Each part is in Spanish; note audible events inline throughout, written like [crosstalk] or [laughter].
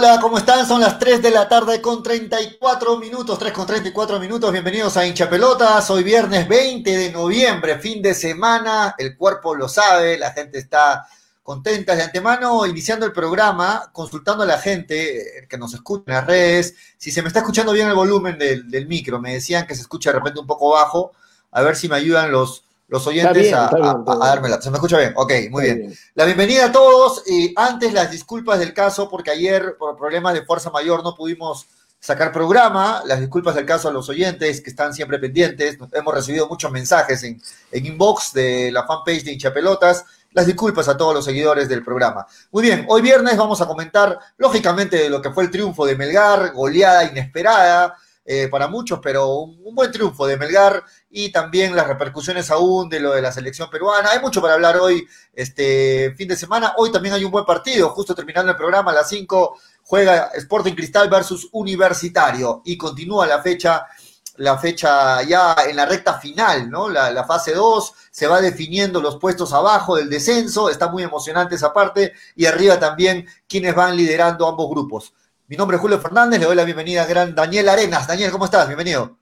Hola, ¿cómo están? Son las 3 de la tarde con 34 minutos, 3 con 34 minutos. Bienvenidos a Hincha Pelotas. Hoy viernes 20 de noviembre, fin de semana. El cuerpo lo sabe, la gente está contenta de antemano, iniciando el programa, consultando a la gente que nos escucha en las redes. Si se me está escuchando bien el volumen del micro, me decían que se escucha de repente un poco bajo. A ver si me ayudan los, los oyentes a, dármela. ¿Se me escucha bien? Ok, muy bien. La bienvenida a todos. Y antes las disculpas del caso, porque ayer por problemas de fuerza mayor no pudimos sacar programa. Las disculpas del caso a los oyentes que están siempre pendientes. Hemos recibido muchos mensajes en, en inbox de la fanpage de Hinchapelotas. Las disculpas a todos los seguidores del programa. Muy bien, hoy viernes vamos a comentar, lógicamente, de lo que fue el triunfo de Melgar, goleada inesperada eh, para muchos, pero un, un, buen triunfo de Melgar y también las repercusiones aún de lo de la selección peruana. Hay mucho para hablar hoy, este fin de semana. Hoy también hay un buen partido, justo terminando el programa a las 5 juega Sporting Cristal versus Universitario y continúa la fecha la fecha ya en la recta final, ¿no? La, fase 2, se va definiendo los puestos abajo del descenso, está muy emocionante esa parte, y arriba también quienes van liderando ambos grupos. Mi nombre es Julio Fernández, le doy la bienvenida a gran Daniel Arenas. Daniel, ¿cómo estás? Bienvenido.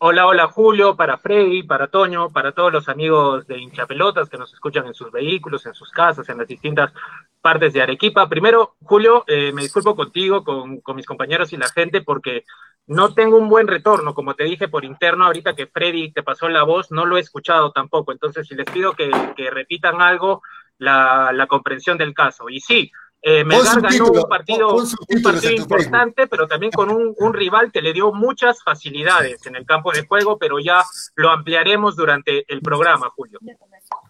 Hola, hola Julio, para Freddy, para Toño, para todos los amigos de hinchapelotas que nos escuchan en sus vehículos, en sus casas, en las distintas partes de Arequipa. Primero, Julio, eh, me disculpo contigo, con, con, mis compañeros y la gente, porque no tengo un buen retorno, como te dije por interno, ahorita que Freddy te pasó la voz, no lo he escuchado tampoco. Entonces, si les pido que, repitan algo, la comprensión del caso. Y sí, eh, Melgar ganó un partido, un partido importante, pero también con un, un, rival que le dio muchas facilidades en el campo de juego, pero ya lo ampliaremos durante el programa, Julio.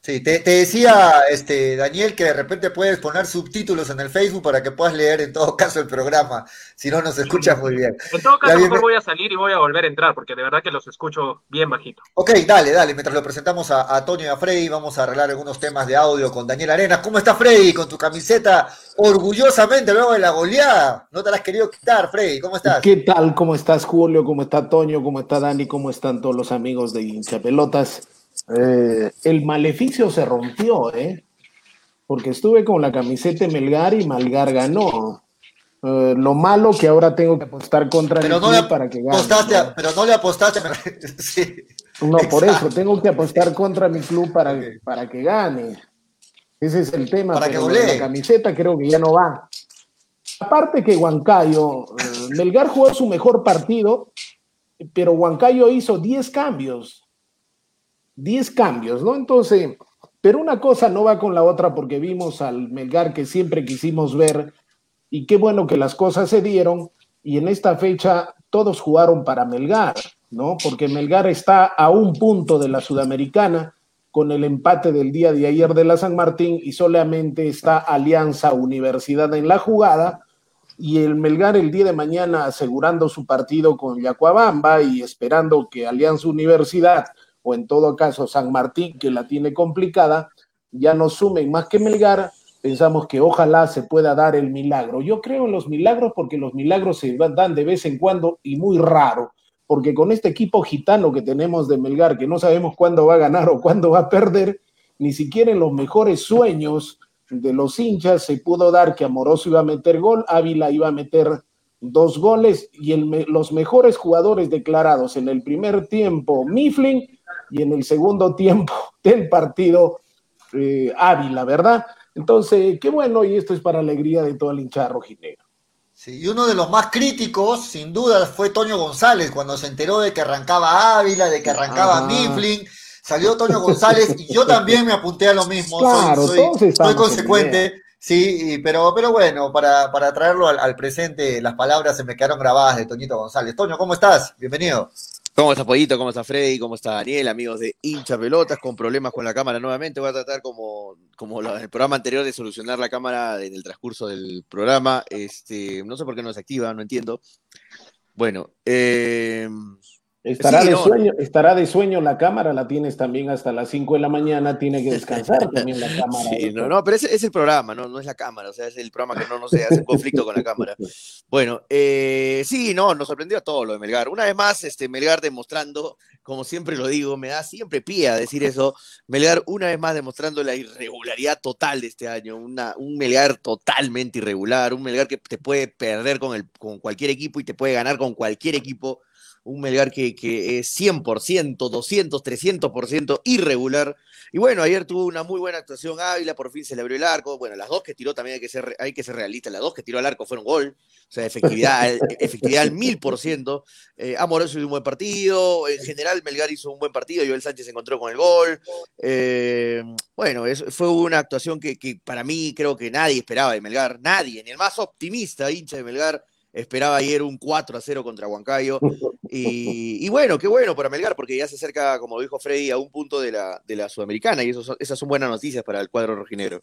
Sí, te, te, decía este, Daniel que de repente puedes poner subtítulos en el Facebook para que puedas leer en todo caso el programa, si no nos escuchas muy bien. En todo caso, mejor voy a salir y voy a volver a entrar, porque de verdad que los escucho bien bajito. Ok, dale, dale, mientras lo presentamos a, a Toño y a Freddy, vamos a arreglar algunos temas de audio con Daniel Arenas. ¿Cómo está Freddy con tu camiseta orgullosamente luego de la goleada? No te la has querido quitar, Freddy, ¿cómo estás? ¿Qué tal? ¿Cómo estás, Julio? ¿Cómo está Toño? ¿Cómo está Dani? ¿Cómo están todos los amigos de Hinchapelotas? Eh, el maleficio se rompió, ¿eh? Porque estuve con la camiseta de Melgar y Melgar ganó. Eh, lo malo que ahora tengo que apostar contra pero el no club le para que gane. ¿no? Pero no le apostaste. [laughs] sí. No, por eso tengo que apostar contra mi club para, okay. para que gane. Ese es el tema. Para pero que la camiseta creo que ya no va. Aparte que Huancayo, eh, Melgar jugó su mejor partido, pero Huancayo hizo 10 cambios. 10 cambios, ¿no? Entonces, pero una cosa no va con la otra porque vimos al Melgar que siempre quisimos ver y qué bueno que las cosas se dieron y en esta fecha todos jugaron para Melgar, ¿no? Porque Melgar está a un punto de la Sudamericana con el empate del día de ayer de la San Martín y solamente está Alianza Universidad en la jugada y el Melgar el día de mañana asegurando su partido con Yacuabamba y esperando que Alianza Universidad o en todo caso San Martín, que la tiene complicada, ya no sumen más que Melgar, pensamos que ojalá se pueda dar el milagro. Yo creo en los milagros porque los milagros se dan de vez en cuando y muy raro, porque con este equipo gitano que tenemos de Melgar, que no sabemos cuándo va a ganar o cuándo va a perder, ni siquiera en los mejores sueños de los hinchas se pudo dar que Amoroso iba a meter gol, Ávila iba a meter dos goles y los mejores jugadores declarados en el primer tiempo, Mifflin, y en el segundo tiempo [laughs] del partido eh, Ávila, ¿verdad? Entonces, qué bueno, y esto es para alegría de todo el hinchado rojinegro. Sí, y uno de los más críticos, sin duda, fue Toño González, cuando se enteró de que arrancaba Ávila, de que arrancaba ah. Mifflin, salió Toño González, y yo también me apunté a lo mismo, claro, soy, soy, soy consecuente. Sí, pero, pero bueno, para, para traerlo al, al, presente, las palabras se me quedaron grabadas de Toñito González. Toño, ¿cómo estás? Bienvenido. ¿Cómo está Pollito? ¿Cómo está Freddy? ¿Cómo está Daniel? Amigos de hincha pelotas con problemas con la cámara nuevamente. Voy a tratar como, como el programa anterior de solucionar la cámara en el transcurso del programa. Este, no sé por qué no se activa, no entiendo. Bueno, eh, Estará, de sueño, estará de sueño la cámara, la tienes también hasta las 5 de la mañana, tiene que [laughs] descansar también la cámara. Sí, no, no, pero es, es el programa, no, no es la cámara, o sea, es el programa que no, no se hace conflicto con la cámara. Bueno, eh, sí, no, nos sorprendió a todo lo de Melgar. Una vez más, este, Melgar demostrando, como siempre lo digo, me da siempre pía decir eso, Melgar una vez más demostrando la irregularidad total de este año, una, un Melgar totalmente irregular, un Melgar que te puede perder con, el, con cualquier equipo y te puede ganar con cualquier equipo un Melgar que, que es 100%, 200, 300% irregular. Y bueno, ayer tuvo una muy buena actuación Ávila, por fin se le abrió el arco. Bueno, las dos que tiró también hay que ser, hay que ser realistas, las dos que tiró al arco fueron gol. O sea, efectividad, [laughs] efectividad al mil por ciento. Eh, Amoroso hizo un buen partido. En general, Melgar hizo un buen partido. Joel Sánchez se encontró con el gol. Eh, bueno, fue una actuación que, que para mí creo que nadie esperaba de Melgar. Nadie, ni el más optimista hincha de Melgar esperaba ayer un 4 a 0 contra Huancayo. Y, bueno, qué bueno para Melgar, porque ya se acerca, como dijo Freddy, a un punto de la, de la Sudamericana, y eso, esas son buenas noticias para el cuadro rojinero.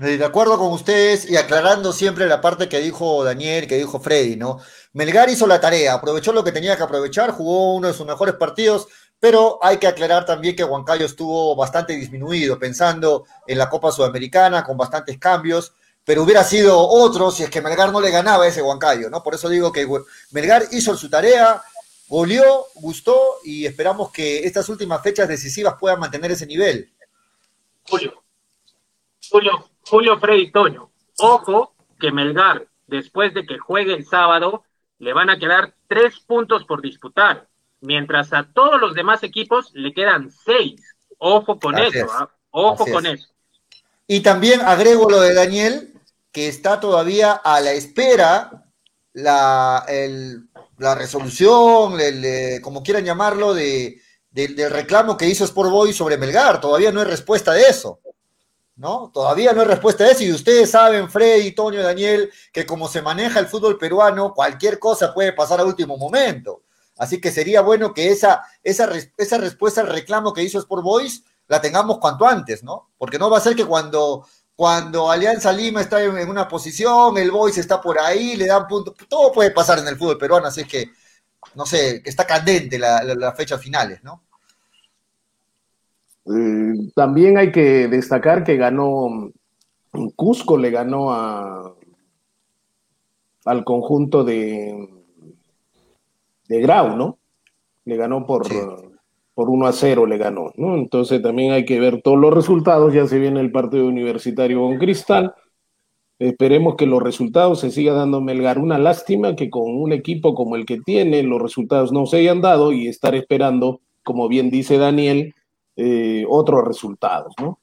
De acuerdo con ustedes y aclarando siempre la parte que dijo Daniel, que dijo Freddy, ¿no? Melgar hizo la tarea, aprovechó lo que tenía que aprovechar, jugó uno de sus mejores partidos, pero hay que aclarar también que Huancayo estuvo bastante disminuido, pensando en la Copa Sudamericana, con bastantes cambios pero hubiera sido otro si es que Melgar no le ganaba a ese Huancayo, ¿no? Por eso digo que Melgar hizo su tarea, goleó, gustó y esperamos que estas últimas fechas decisivas puedan mantener ese nivel. Julio, Julio, Julio Freddy Toño, ojo que Melgar, después de que juegue el sábado, le van a quedar tres puntos por disputar, mientras a todos los demás equipos le quedan seis. Ojo con eso, ¿ah? ojo con eso. Y también agrego lo de Daniel, que está todavía a la espera la, la resolución, como quieran llamarlo, de, del reclamo que hizo Sport Boy sobre Melgar. Todavía no hay respuesta de eso. ¿No? Todavía no hay respuesta de eso. Y ustedes saben, Freddy, Toño, Daniel, que como se maneja el fútbol peruano, cualquier cosa puede pasar a último momento. Así que sería bueno que esa, esa, esa respuesta al reclamo que hizo Sport Boys la tengamos cuanto antes, ¿no? Porque no va a ser que cuando cuando Alianza Lima está en, una posición, el Boys está por ahí, le dan puntos, todo puede pasar en el fútbol peruano, así que, no sé, que está candente las la, fechas finales, ¿no? Eh, también hay que destacar que ganó, Cusco le ganó a, al conjunto de, de Grau, ¿no? Le ganó por, por 1 a 0 le ganó, ¿no? Entonces también hay que ver todos los resultados, ya se viene el partido universitario con Cristal, esperemos que los resultados se siga dando Melgar, una lástima que con un equipo como el que tiene los resultados no se hayan dado y estar esperando, como bien dice Daniel, eh, otros resultados, ¿no?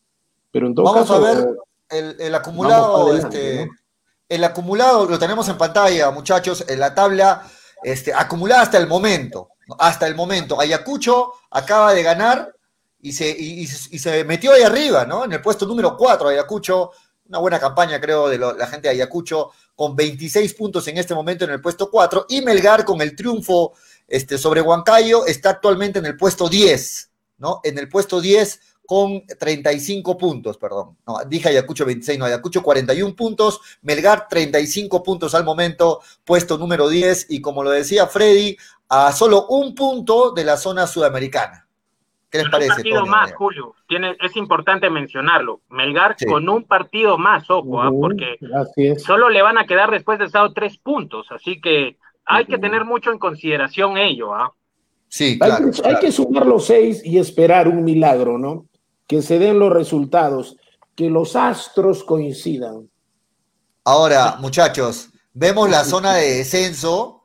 Pero en todo vamos a ver el, acumulado, este, el acumulado lo tenemos en pantalla, muchachos, en la tabla este, acumulada hasta el momento hasta el momento. Ayacucho acaba de ganar y se, y, se metió ahí arriba, ¿no? En el puesto número 4, Ayacucho, una buena campaña, creo, de la gente de Ayacucho, con 26 puntos en este momento en el puesto 4, y Melgar con el triunfo este, sobre Huancayo está actualmente en el puesto 10, ¿no? En el puesto 10 con 35 puntos, perdón. No, dije Ayacucho 26, no, Ayacucho 41 puntos, Melgar 35 puntos al momento, puesto número 10, y como lo decía Freddy, a solo un punto de la zona sudamericana. ¿Qué les parece? Un partido más, Julio. Tiene, es importante mencionarlo. Melgar con un partido más, ojo, ¿ah? porque solo le van a quedar después de estado tres puntos, así que hay que tener mucho en consideración ello. ¿ah? Sí, claro, hay, que, hay que sumar los seis y esperar un milagro, ¿no? que se den los resultados, que los astros coincidan. Ahora, muchachos, vemos la zona de descenso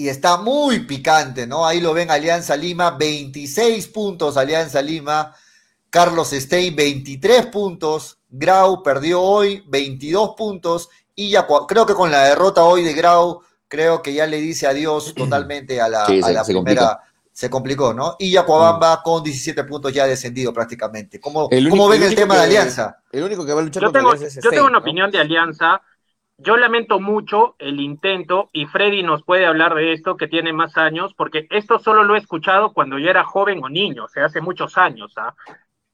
y está muy picante, ¿no? Ahí lo ven Alianza Lima, 26 puntos Alianza Lima, Carlos Stein 23 puntos, Grau perdió hoy 22 puntos y ya creo que con la derrota hoy de Grau, creo que ya le dice adiós [clears throat] totalmente a la, primera se complicó, ¿no? Y Yacuabamba mm. con 17 puntos ya descendido prácticamente. ¿Cómo, ven el, tema de Alianza? El único que va a luchar yo tengo, Yo tengo una opinión de Alianza. Yo lamento mucho el intento, y Freddy nos puede hablar de esto, que tiene más años, porque esto solo lo he escuchado cuando yo era joven o niño, o sea, hace muchos años. ¿ah?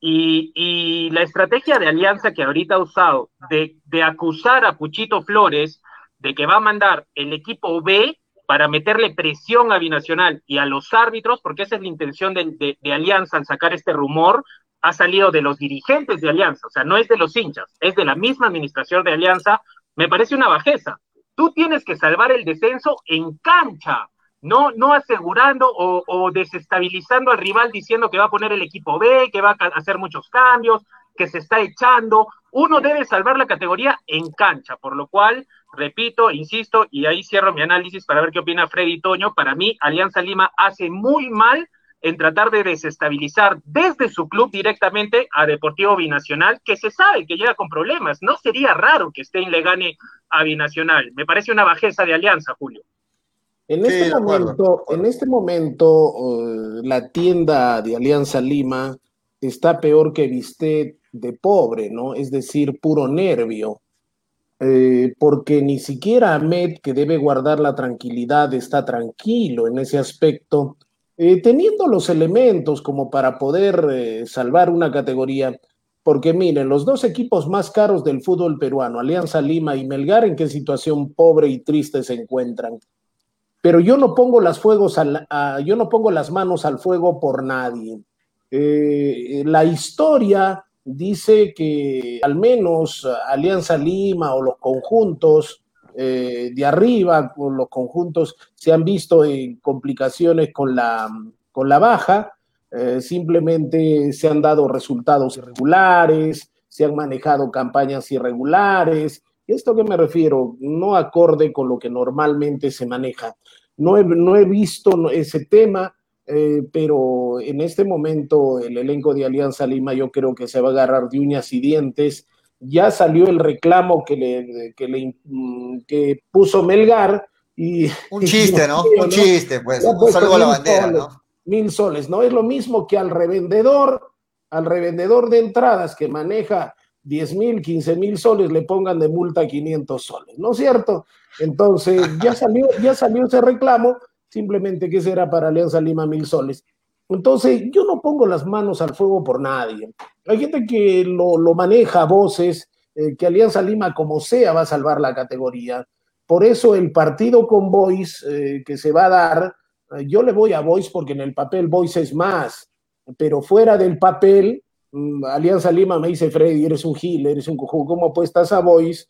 Y, la estrategia de Alianza que ahorita ha usado de, de acusar a Puchito Flores de que va a mandar el equipo B para meterle presión a Binacional y a los árbitros, porque esa es la intención de, de, Alianza al sacar este rumor, ha salido de los dirigentes de Alianza, o sea, no es de los hinchas, es de la misma administración de Alianza, me parece una bajeza. Tú tienes que salvar el descenso en cancha, no, no asegurando o, o, desestabilizando al rival diciendo que va a poner el equipo B, que va a hacer muchos cambios, que se está echando. Uno debe salvar la categoría en cancha, por lo cual, repito, insisto, y ahí cierro mi análisis para ver qué opina Freddy Toño. Para mí, Alianza Lima hace muy mal en tratar de desestabilizar desde su club directamente a Deportivo Binacional, que se sabe que llega con problemas. No sería raro que Stein le gane a Binacional. Me parece una bajeza de Alianza, Julio. En este momento, en este momento, la tienda de Alianza Lima está peor que Vistet de pobre, ¿no? Es decir, puro nervio. Eh, porque ni siquiera Ahmed, que debe guardar la tranquilidad, está tranquilo en ese aspecto, eh, teniendo los elementos como para poder eh, salvar una categoría. Porque miren, los dos equipos más caros del fútbol peruano, Alianza Lima y Melgar, en qué situación pobre y triste se encuentran. Pero yo no pongo las fuegos yo no pongo las manos al fuego por nadie. la historia dice que al menos Alianza Lima o los conjuntos eh, de arriba, los conjuntos se han visto en complicaciones con la, con la baja, eh, simplemente se han dado resultados irregulares, se han manejado campañas irregulares. ¿Esto qué me refiero? No acorde con lo que normalmente se maneja. No he, no he visto ese tema eh, pero en este momento el elenco de Alianza Lima yo creo que se va a agarrar de uñas y dientes. Ya salió el reclamo que le, que le mm, que puso Melgar y un [laughs] chiste, ¿no? Un chiste, pues, un saludo a la bandera, ¿no? Mil soles, ¿no? Es lo mismo que al revendedor, al revendedor de entradas que maneja 10 mil, 15 mil soles, le pongan de multa 500 soles, ¿no es cierto? Entonces, ya [laughs] salió, ya salió ese reclamo simplemente que será para Alianza Lima mil soles. Entonces, yo no pongo las manos al fuego por nadie. Hay gente que lo, maneja a voces, eh, que Alianza Lima como sea va a salvar la categoría. Por eso el partido con Boys eh, que se va a dar, eh, yo le voy a Boys porque en el papel Boys es más, pero fuera del papel, mm, Alianza Lima me dice, Freddy, eres un gil, eres un cojudo, ¿cómo apuestas a Boys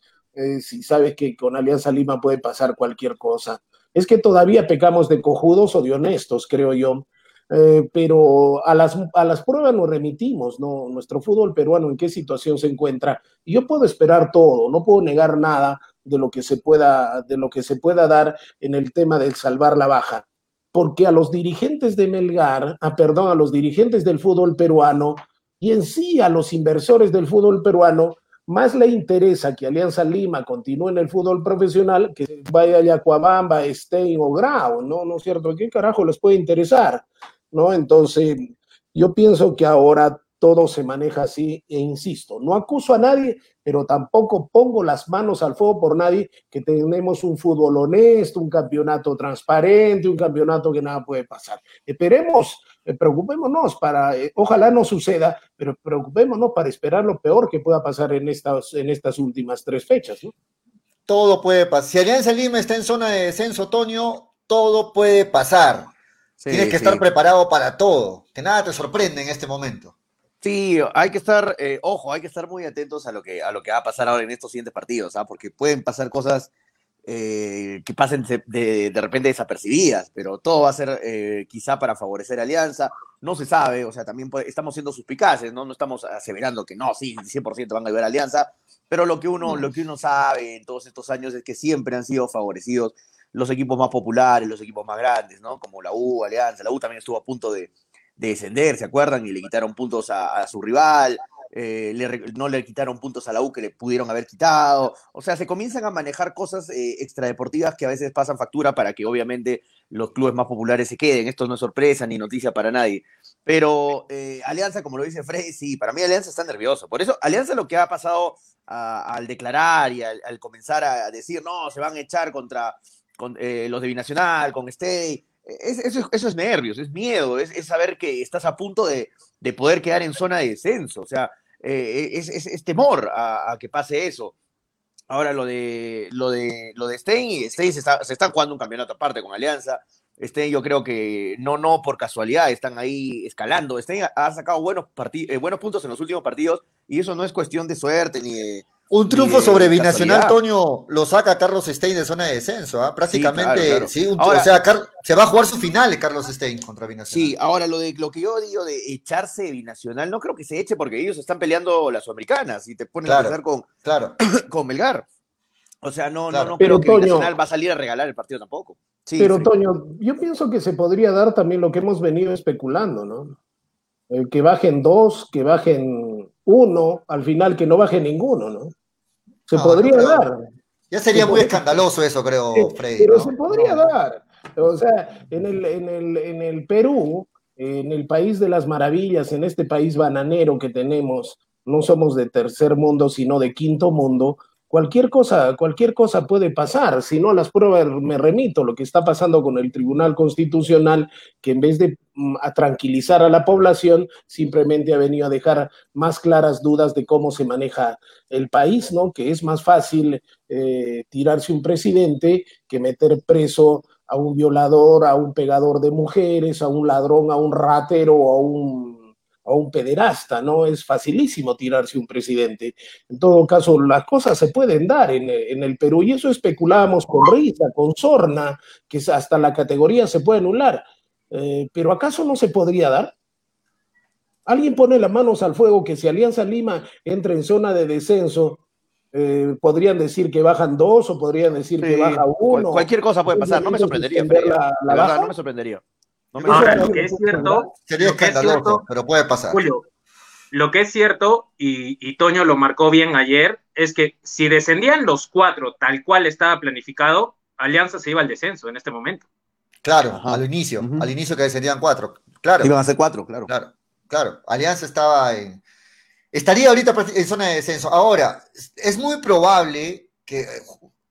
si sabes que con Alianza Lima puede pasar cualquier cosa? es que todavía pecamos de cojudos o de honestos, creo yo. Eh, pero a las, a las pruebas nos remitimos, ¿no? Nuestro fútbol peruano, en qué situación se encuentra. Y yo puedo esperar todo, no puedo negar nada de lo que se pueda, de lo que se pueda dar en el tema del salvar la baja. Porque a los dirigentes de Melgar, a, perdón, a los dirigentes del fútbol peruano y en sí a los inversores del fútbol peruano, más le interesa que Alianza Lima continúe en el fútbol profesional que vaya a Yacuabamba, Stein o Grau, ¿no? ¿No es cierto? ¿Qué carajo les puede interesar? ¿No? Entonces, yo pienso que ahora todo se maneja así e insisto, no acuso a nadie, pero tampoco pongo las manos al fuego por nadie, que tenemos un fútbol honesto, un campeonato transparente, un campeonato que nada puede pasar. Esperemos eh, preocupémonos para, eh, ojalá no suceda, pero preocupémonos para esperar lo peor que pueda pasar en estas, en estas últimas tres fechas. Todo puede pasar. Si Alianza Lima está en zona de descenso, otoño, todo puede pasar. Tienes que estar preparado para todo, que nada te sorprende en este momento. Sí, hay que estar, eh, ojo, hay que estar muy atentos a lo que, a lo que va a pasar ahora en estos siguientes partidos, ¿ah? porque pueden pasar cosas eh, que pasen de, de, repente desapercibidas, pero todo va a ser eh, quizá para favorecer a Alianza. No se sabe, o sea, también estamos siendo suspicaces, ¿no? No estamos aseverando que no, sí, 100% van a ayudar a Alianza, pero lo que, uno, lo que uno sabe en todos estos años es que siempre han sido favorecidos los equipos más populares, los equipos más grandes, ¿no? Como la U, Alianza. La U también estuvo a punto de, descender, ¿se acuerdan? Y le quitaron puntos a su rival. Eh, no le quitaron puntos a la U que le pudieron haber quitado. O sea, se comienzan a manejar cosas eh, extradeportivas que a veces pasan factura para que obviamente los clubes más populares se queden. Esto no es sorpresa ni noticia para nadie. Pero eh, Alianza, como lo dice Freddy, sí, para mí Alianza está nervioso. Por eso, Alianza lo que ha pasado al declarar y al, comenzar a decir, no, se van a echar contra los de Binacional, con Stay. eso, es nervios, es miedo, es, saber que estás a punto de, de poder quedar en zona de descenso. O sea, eh, es, temor a, que pase eso. Ahora lo de lo de lo de Stein, Stein se, está, se están jugando un campeonato aparte con Alianza. Stein yo creo que no, no por casualidad están ahí escalando. Stein ha sacado buenos, eh, buenos puntos en los últimos partidos y eso no es cuestión de suerte ni de, un triunfo sobre Binacional, Toño, lo saca Carlos Stein de zona de descenso, ¿ah? prácticamente, sí, o sea, se va a jugar su final Carlos Stein contra Binacional. Sí, ahora lo de lo que yo digo de echarse Binacional, no creo que se eche porque ellos están peleando las sudamericanas y te ponen a pensar con, claro. [coughs] con Melgar. O sea, no, no, no creo que Binacional va a salir a regalar el partido tampoco. pero Toño, yo pienso que se podría dar también lo que hemos venido especulando, ¿no? Eh, que bajen dos, que bajen uno, al final que no baje ninguno, ¿no? Se podría dar. Ya sería muy escandaloso eso, creo, Freddy. Pero se podría dar. O sea, en el, en, el, en el Perú, en el país de las maravillas, en este país bananero que tenemos, no somos de tercer mundo, sino de quinto mundo, cualquier cosa, cualquier cosa puede pasar. Si no, las pruebas me remito, lo que está pasando con el Tribunal Constitucional, que en vez de mm, tranquilizar a la población, simplemente ha venido a dejar más claras dudas de cómo se maneja el país, ¿no? Que es más fácil eh, tirarse un presidente que meter preso a un violador, a un pegador de mujeres, a un ladrón, a un ratero, a un o un pederasta, ¿no? Es facilísimo tirarse un presidente. En todo caso, las cosas se pueden dar en, el Perú y eso especulábamos con Risa, con Sorna, que hasta la categoría se puede anular. Eh, pero ¿acaso no se podría dar? ¿Alguien pone las manos al fuego que si Alianza Lima entra en zona de descenso, eh, podrían decir que bajan dos o podrían decir que baja uno? Cualquier cosa puede pasar, no me sorprendería. no me sorprendería. Ahora, lo que es cierto. Sería escandaloso, pero puede pasar. Julio, lo que es cierto, y, Toño lo marcó bien ayer, es que si descendían los cuatro tal cual estaba planificado, Alianza se iba al descenso en este momento. Claro, al inicio, al inicio que descendían cuatro. Claro. Iban a ser cuatro, claro. Claro, claro. Alianza estaba en. Estaría ahorita en zona de descenso. Ahora, es muy probable que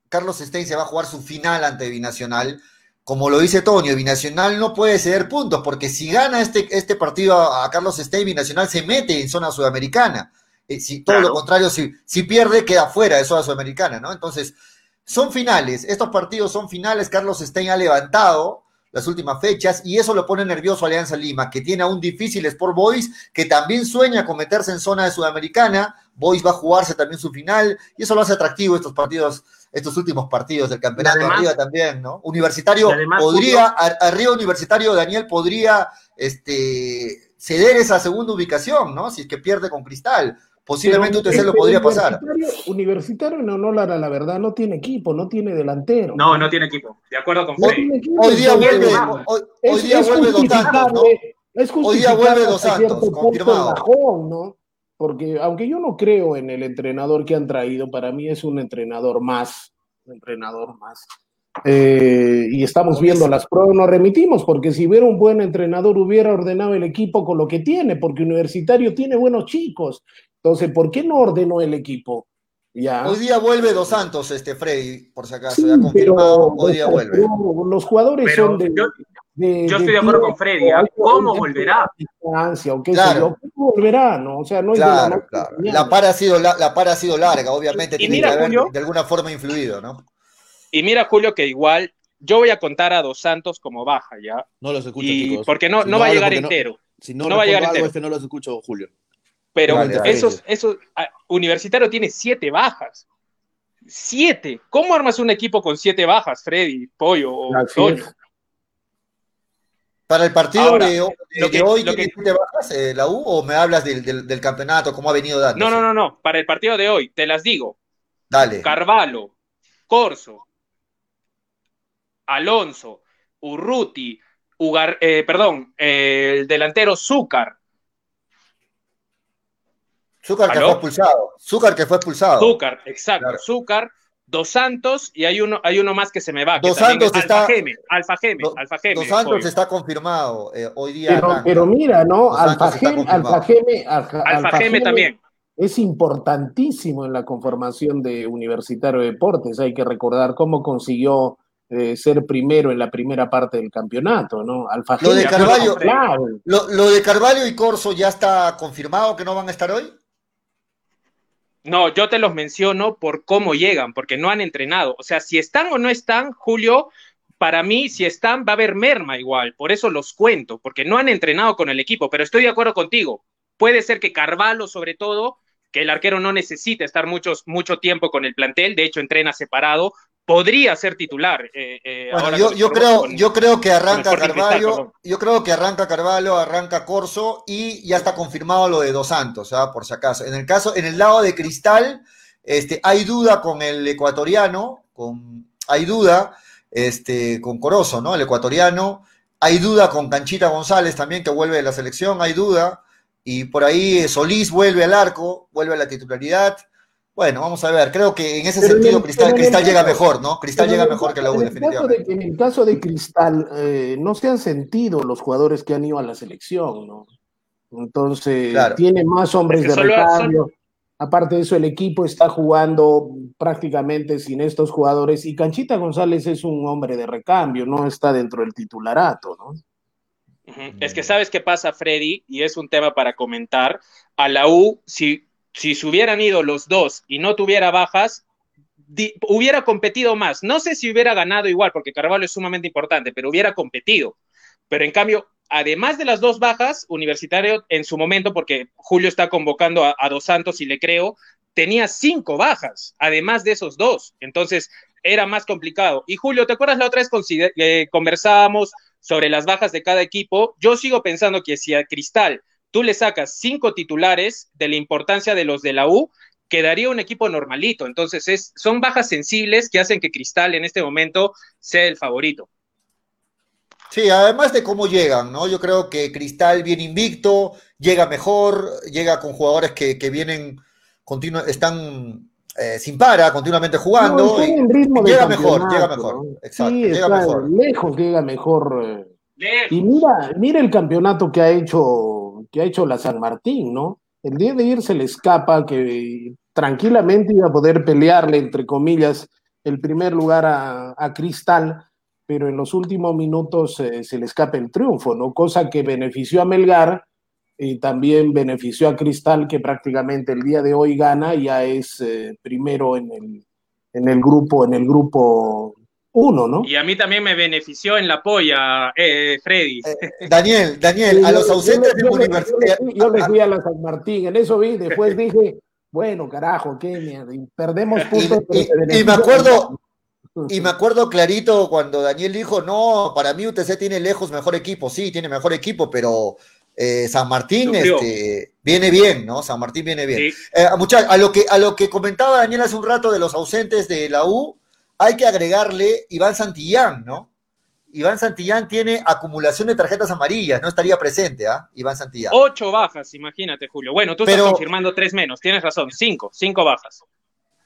Carlos Stein se va a jugar su final ante Binacional como lo dice Tonio, Binacional no puede ceder puntos, porque si gana este, este partido a, Carlos Stein, Binacional se mete en zona sudamericana. Eh, si, todo lo contrario, si, si pierde, queda fuera de zona sudamericana, ¿no? Entonces, son finales, estos partidos son finales, Carlos Stein ha levantado las últimas fechas y eso lo pone nervioso a Alianza Lima, que tiene aún difícil Sport Boys, que también sueña con meterse en zona de Sudamericana, Boys va a jugarse también su final y eso lo hace atractivo estos partidos estos últimos partidos del campeonato arriba también, ¿no? Universitario podría, arriba Universitario Daniel podría este, ceder esa segunda ubicación, ¿no? Si es que pierde con Cristal. Posiblemente usted se lo podría pasar. Universitario no, no, la, la verdad, no tiene equipo, no tiene delantero. No, no tiene equipo. De acuerdo con Freddy. Hoy, día vuelve, hoy, día vuelve dos Santos, ¿no? hoy día vuelve dos Santos, confirmado. ¿no? Porque aunque yo no creo en el entrenador que han traído, para mí es un entrenador más, un entrenador más. Eh, y estamos viendo las pruebas, nos remitimos, porque si hubiera un buen entrenador hubiera ordenado el equipo con lo que tiene, porque Universitario tiene buenos chicos. Entonces, ¿por qué no ordenó el equipo? Ya. Hoy día vuelve Dos Santos, este Freddy, por si acaso, ya confirmado, hoy día vuelve. Los jugadores son de, yo estoy de acuerdo con Freddy. ¿ah? ¿Cómo volverá? claro. ¿Cómo volverá? No? O sea, no claro, claro. La para ha sido la, la para ha sido larga, obviamente tiene que haber de alguna forma influido, ¿no? Y mira, Julio, que igual yo voy a contar a Dos Santos como baja, ¿ya? No los escucho, chicos. Porque no, no, va a llegar entero. si no, va a llegar entero. Es que no los escucho, Julio. Pero esos, esos, Universitario tiene siete bajas. Siete. ¿Cómo armas un equipo con siete bajas, Freddy, Pollo o Antonio? Para el partido de, hoy, te bajas eh, la U o me hablas del, campeonato, cómo ha venido dando? No, no, no, no. Para el partido de hoy, te las digo. Dale. Carvalho, Corso, Alonso, Urruti, Ugar, eh, perdón, eh, el delantero Zúcar. Zúcar que fue expulsado. Zúcar que fue expulsado. Zúcar, exacto. Zúcar Dos Santos y hay uno, hay uno más que se me va. Dos Santos está. Alfa Geme, Alfa Geme, Alfa Geme, Dos Santos está confirmado eh, hoy día. Pero, mira, ¿no? Alfa Geme, Alfa Geme, Alfa, Geme también. Es importantísimo en la conformación de Universitario de Deportes. Hay que recordar cómo consiguió eh, ser primero en la primera parte del campeonato, ¿no? Alfa lo de Carvalho, lo, lo de Carvalho y Corso ya está confirmado que no van a estar hoy. No, yo te los menciono por cómo llegan, porque no han entrenado. O sea, si están o no están, Julio, para mí, si están, va a haber merma igual. Por eso los cuento, porque no han entrenado con el equipo. Pero estoy de acuerdo contigo. Puede ser que Carvalho, sobre todo, que el arquero no necesita estar muchos, mucho tiempo con el plantel, de hecho entrena separado, podría ser titular. Eh, eh, yo, creo, yo creo que arranca Carvalho, yo creo que arranca Carvalho, arranca Corso y ya está confirmado lo de Dos Santos, ¿ah? por si acaso. En el caso, en el lado de Cristal, este, hay duda con el ecuatoriano, con, hay duda este, con Corozo, ¿no? El ecuatoriano. Hay duda con Canchita González también, que vuelve de la selección, hay duda. Y por ahí Solís vuelve al arco, vuelve a la titularidad. Bueno, vamos a ver. Creo que en ese sentido Cristal, Cristal llega mejor, ¿no? Cristal llega mejor que la U, definitivamente. en el caso de Cristal, eh, no se han sentido los jugadores que han ido a la selección, ¿no? Entonces, tiene más hombres de recambio. Aparte de eso, el equipo está jugando prácticamente sin estos jugadores y Canchita González es un hombre de recambio, no está dentro del titularato, ¿no? Es que sabes qué pasa, Freddy, y es un tema para comentar. A la U, si si se hubieran ido los dos y no tuviera bajas, hubiera competido más. No sé si hubiera ganado igual, porque Carvalho es sumamente importante, pero hubiera competido. Pero en cambio, además de las dos bajas, Universitario en su momento, porque Julio está convocando a, Dos Santos y le creo, tenía cinco bajas, además de esos dos. Entonces, era más complicado. Y Julio, ¿te acuerdas la otra vez eh, conversábamos sobre las bajas de cada equipo? Yo sigo pensando que si a Cristal tú le sacas cinco titulares de la importancia de los de la U, quedaría un equipo normalito. Entonces, es, son bajas sensibles que hacen que Cristal en este momento sea el favorito. Sí, además de cómo llegan, ¿no? Yo creo que Cristal viene invicto, llega mejor, llega con jugadores que, vienen, están eh, sin para, continuamente jugando. llega mejor, llega mejor. Exacto, llega mejor. Lejos llega mejor. Eh. Y mira, mira el campeonato que ha hecho que ha hecho la San Martín, ¿no? El día de ir se le escapa que tranquilamente iba a poder pelearle, entre comillas, el primer lugar a, Cristal, pero en los últimos minutos eh, se le escapa el triunfo, ¿no? Cosa que benefició a Melgar y también benefició a Cristal, que prácticamente el día de hoy gana, ya es eh, primero en el, en el grupo, en el grupo uno, ¿no? Y a mí también me benefició en la polla, eh, Freddy. Eh, Daniel, Daniel, a los ausentes de universidad. Yo, le fui a la San Martín, en eso vi, después dije, bueno, carajo, qué perdemos puntos. Y, me acuerdo, y me acuerdo clarito cuando Daniel dijo, no, para mí UTC tiene lejos mejor equipo, sí, tiene mejor equipo, pero eh, San Martín este, viene bien, ¿no? San Martín viene bien. a, lo que, a lo que comentaba Daniel hace un rato de los ausentes de la U, hay que agregarle Iván Santillán, ¿no? Iván Santillán tiene acumulación de tarjetas amarillas, no estaría presente, ¿ah? Iván Santillán. Ocho bajas, imagínate, Julio. Bueno, tú estás confirmando tres menos, tienes razón, cinco, cinco bajas.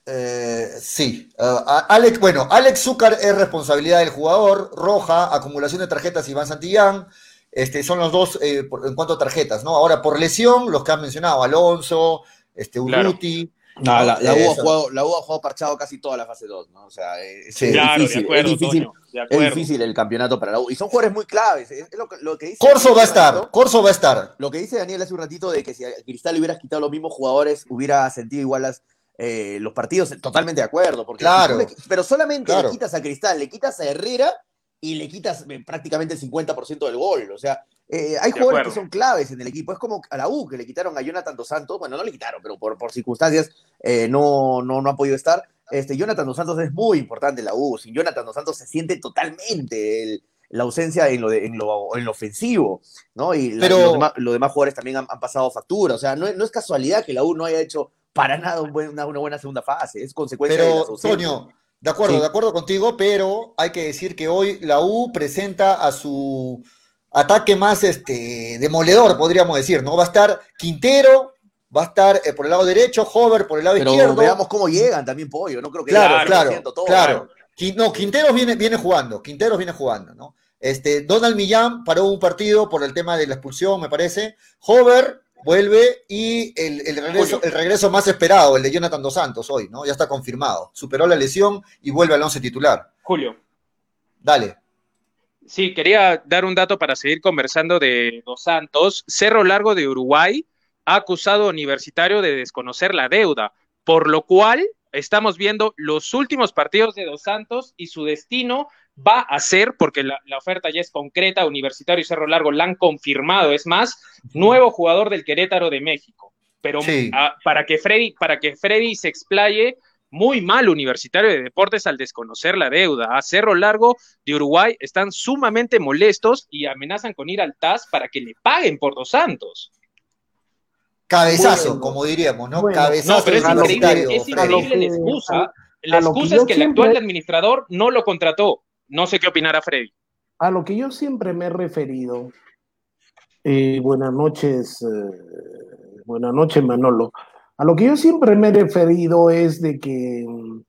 Eh, sí, uh, Alex, bueno, Alex Zúcar es responsabilidad del jugador, roja, acumulación de tarjetas Iván Santillán, este, son los dos eh, en cuanto a tarjetas, ¿no? Ahora, por lesión, los que han mencionado, Alonso, este, Urruti, no, la, la, U ha jugado, la, U ha jugado, parchado casi toda la fase 2, ¿no? O sea, es, difícil, es, difícil, es difícil el campeonato para la U. Y son jugadores muy claves. Es lo, lo que dice Corso va a estar, Corso va a estar. Lo que dice Daniel hace un ratito de que si a Cristal le hubieras quitado los mismos jugadores, hubiera sentido igual las, eh, los partidos, totalmente de acuerdo. Porque claro. pero solamente le quitas a Cristal, le quitas a Herrera y le quitas eh, prácticamente el 50% del gol. O sea, eh, hay jugadores que son claves en el equipo. Es como a la U, que le quitaron a Jonathan Dos Santos. Bueno, no le quitaron, pero por, por circunstancias eh, no, no, no ha podido estar. Este, Jonathan Dos Santos es muy importante en la U. Sin Jonathan Dos Santos se siente totalmente la ausencia en lo, en, lo, en lo ofensivo, ¿no? Y los, demás, jugadores también han, pasado factura. O sea, no, no, es casualidad que la U no haya hecho para nada una, buena segunda fase. Es consecuencia de la de acuerdo, de acuerdo contigo, pero hay que decir que hoy la U presenta a su ataque más este, demoledor, podríamos decir, ¿no? Va a estar Quintero, va a estar eh, por el lado derecho, Hover por el lado Pero izquierdo. Veamos cómo llegan también Pollo, no creo que claro, claro, claro. No, Quinteros viene, viene jugando, Quinteros viene jugando, ¿no? Este, Donald Millán paró un partido por el tema de la expulsión, me parece. Hover vuelve y el, el, regreso, el regreso más esperado, el de Jonathan Dos Santos hoy, ¿no? Ya está confirmado. Superó la lesión y vuelve al once titular. Julio. Dale. Sí, quería dar un dato para seguir conversando de Dos Santos. Cerro Largo de Uruguay ha acusado a Universitario de desconocer la deuda, por lo cual estamos viendo los últimos partidos de Dos Santos y su destino va a ser, porque la, oferta ya es concreta, Universitario y Cerro Largo la han confirmado, es más, nuevo jugador del Querétaro de México. Pero para, que Freddy, para que Freddy se explaye, muy mal Universitario de Deportes al desconocer la deuda. A Cerro Largo de Uruguay están sumamente molestos y amenazan con ir al TAS para que le paguen por Dos Santos. Cabezazo, como diríamos, ¿no? Cabezazo. No, pero es increíble, es increíble la excusa. La excusa es que el actual administrador no lo contrató. No sé qué opinará Freddy. A lo que yo siempre me he referido. Eh, buenas noches, eh, buenas noches, Manolo. A lo que yo siempre me he referido es de que mm,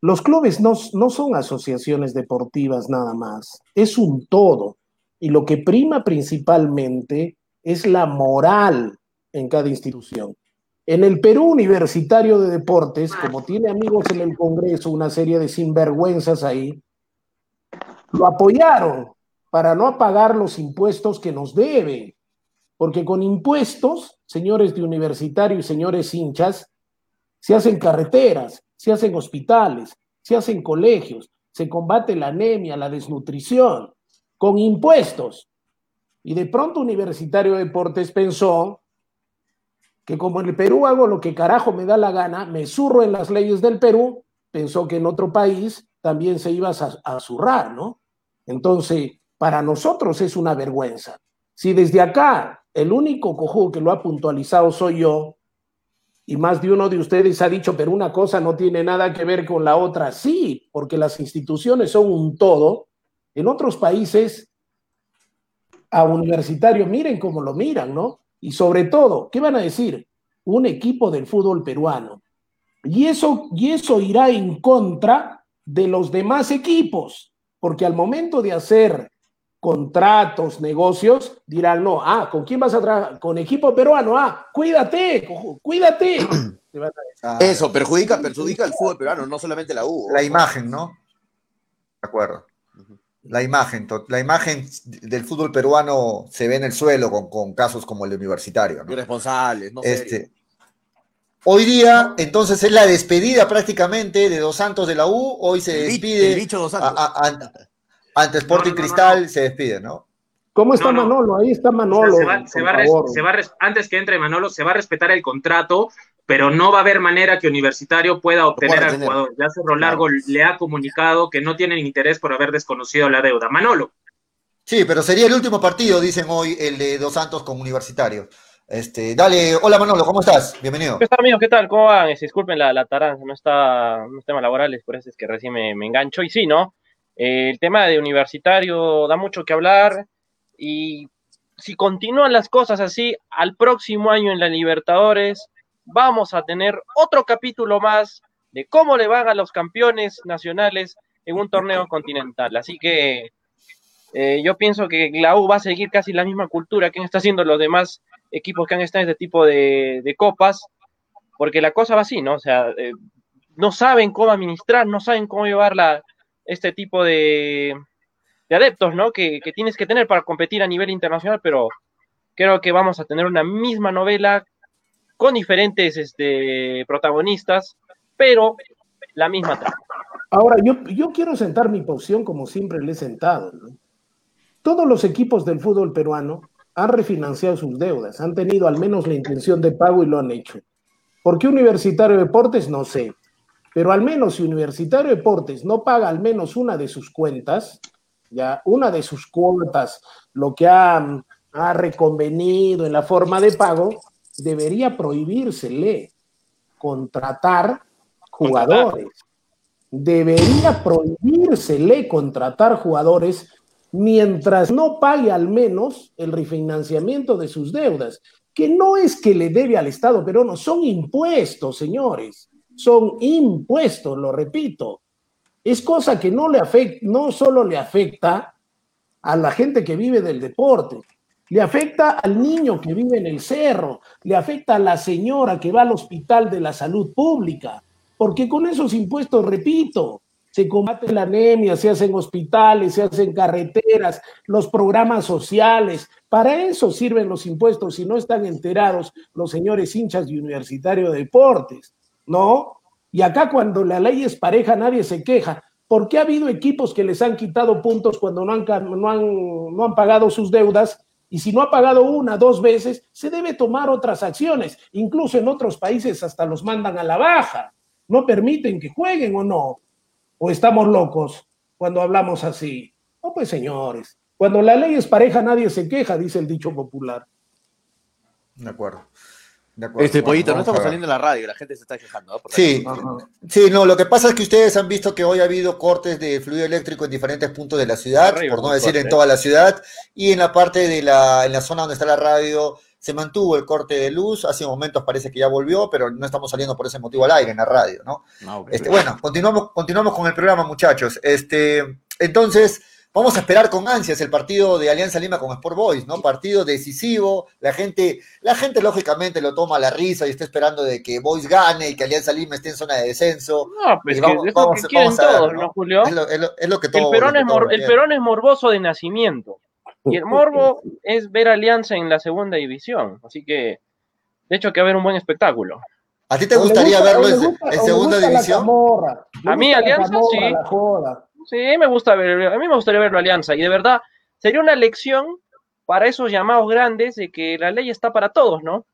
los clubes no, no son asociaciones deportivas nada más, es un todo. Y lo que prima principalmente es la moral en cada institución. En el Perú Universitario de Deportes, como tiene amigos en el Congreso, una serie de sinvergüenzas ahí, lo apoyaron para no pagar los impuestos que nos debe. Porque con impuestos, señores de universitario y señores hinchas, se hacen carreteras, se hacen hospitales, se hacen colegios, se combate la anemia, la desnutrición, con impuestos. Y de pronto Universitario de Deportes pensó que como en el Perú hago lo que carajo me da la gana, me zurro en las leyes del Perú, pensó que en otro país también se iba a, zurrar, ¿no? Entonces, para nosotros es una vergüenza. Si desde acá el único cojudo que lo ha puntualizado soy yo, y más de uno de ustedes ha dicho, pero una cosa no tiene nada que ver con la otra, sí, porque las instituciones son un todo. En otros países, a universitario, miren cómo lo miran, ¿no? Y sobre todo, ¿qué van a decir? Un equipo del fútbol peruano. Y eso, y eso irá en contra de los demás equipos, porque al momento de hacer contratos, negocios, dirán, no, ah, ¿con quién vas a trabajar? Con equipo peruano, ah, cuídate, cuídate. [clears throat] Eso, perjudica, perjudica el fútbol peruano, no solamente la U. La imagen, ¿no? De acuerdo la imagen, la imagen del fútbol peruano se ve en el suelo con, casos como el de universitario. ¿no? Irresponsables, no este, Hoy día, entonces, es la despedida prácticamente de Dos Santos de la U. Hoy se despide. El Dos Santos. Ante Sporting Cristal se despide, ¿no? ¿Cómo está Manolo? Ahí está Manolo. antes que entre Manolo, se va a respetar el contrato pero no va a haber manera que Universitario pueda obtener al jugador. Ya Cerro Largo le ha comunicado que no tienen interés por haber desconocido la deuda. Manolo. Sí, pero sería el último partido, dicen hoy, el de Dos Santos con Universitario. Este, dale, hola Manolo, ¿cómo estás? Bienvenido. ¿Qué tal, amigos? ¿Qué tal? ¿Cómo van? Disculpen la, la taranza, no está, no temas laborales, por eso es que recién me, engancho. Y sí, ¿no? Eh, el tema de Universitario da mucho que hablar y si continúan las cosas así, al próximo año en la Libertadores vamos a tener otro capítulo más de cómo le van a los campeones nacionales en un torneo continental. Así que eh, yo pienso que la U va a seguir casi la misma cultura que está haciendo los demás equipos que han estado en este tipo de, copas, porque la cosa va así, ¿no? O sea, eh, no saben cómo administrar, no saben cómo llevar este tipo de, adeptos, ¿no? Que, tienes que tener para competir a nivel internacional, pero creo que vamos a tener una misma novela con diferentes este, protagonistas, pero la misma trama. Ahora, yo, quiero sentar mi posición como siempre le he sentado. Todos los equipos del fútbol peruano han refinanciado sus deudas, han tenido al menos la intención de pago y lo han hecho. ¿Por qué Universitario de Deportes? No sé. Pero al menos si Universitario de Deportes no paga al menos una de sus cuentas, ya una de sus cuotas, lo que ha, ha reconvenido en la forma de pago, debería prohibírsele contratar jugadores. Debería prohibírsele contratar jugadores mientras no pague al menos el refinanciamiento de sus deudas, que no es que le debe al Estado peruano, son impuestos, señores, son impuestos, lo repito. Es cosa que no le afecta, no solo le afecta a la gente que vive del deporte, le afecta al niño que vive en el cerro, le afecta a la señora que va al hospital de la salud pública, porque con esos impuestos, repito, se combate la anemia, se hacen hospitales, se hacen carreteras, los programas sociales, para eso sirven los impuestos si no están enterados los señores hinchas de Universitario de Deportes. ¿No? Y acá cuando la ley es pareja nadie se queja. ¿Por qué ha habido equipos que les han quitado puntos cuando no han, no han, no han pagado sus deudas? Y si no ha pagado una, dos veces, se debe tomar otras acciones. Incluso en otros países hasta los mandan a la baja. No permiten que jueguen o no. O estamos locos cuando hablamos así. No, pues señores, cuando la ley es pareja nadie se queja, dice el dicho popular. De acuerdo. Este pollito, no estamos saliendo en la radio, la gente se está quejando. sí, sí, no, lo que pasa es que ustedes han visto que hoy ha habido cortes de fluido eléctrico en diferentes puntos de la ciudad, por no decir en toda la ciudad, y en la parte de la, en la zona donde está la radio se mantuvo el corte de luz, hace momentos parece que ya volvió, pero no estamos saliendo por ese motivo al aire en la radio, ¿no? Este, bueno, continuamos, continuamos con el programa, muchachos. Este, entonces, Vamos a esperar con ansias el partido de Alianza Lima con Sport Boys, ¿no? Partido decisivo. La gente, la gente lógicamente lo toma a la risa y está esperando de que Boys gane y que Alianza Lima esté en zona de descenso. No, pues vamos, es lo que quieren todos, ¿no, Julio? Es lo, que todos. El Perón, es, el Perón es morboso de nacimiento. Y el morbo es ver Alianza en la segunda división. Así que, de hecho, que va a haber un buen espectáculo. ¿A ti te gustaría verlo en, segunda división? A mí, Alianza, sí. Sí, me gusta ver, a mí me gustaría verlo Alianza y de verdad sería una lección para esos llamados grandes de que la ley está para todos, ¿no?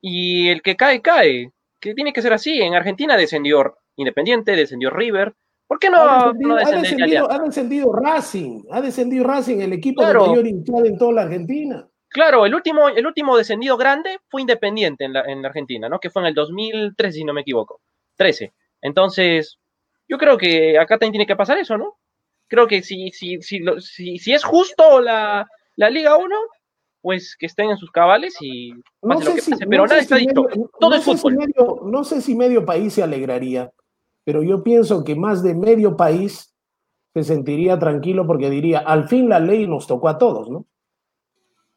Y el que cae, cae. Que tiene que ser así. En Argentina descendió Independiente, descendió River. ¿Por qué no ha descendido, ha descendido, Racing? Ha descendido Racing, el equipo de mayor hinchada en toda la Argentina. Claro, el último, el último descendido grande fue Independiente en la, en la Argentina, ¿no? Que fue en el 2013, si no me equivoco. 13. Entonces, yo creo que acá también tiene que pasar eso, ¿no? Creo que si, si, si, si, si es justo la, la Liga 1, pues que estén en sus cabales y no sé si, pero nada está dicho. Todo es fútbol. medio, no sé si medio país se alegraría, pero yo pienso que más de medio país se sentiría tranquilo porque diría, al fin la ley nos tocó a todos, ¿no?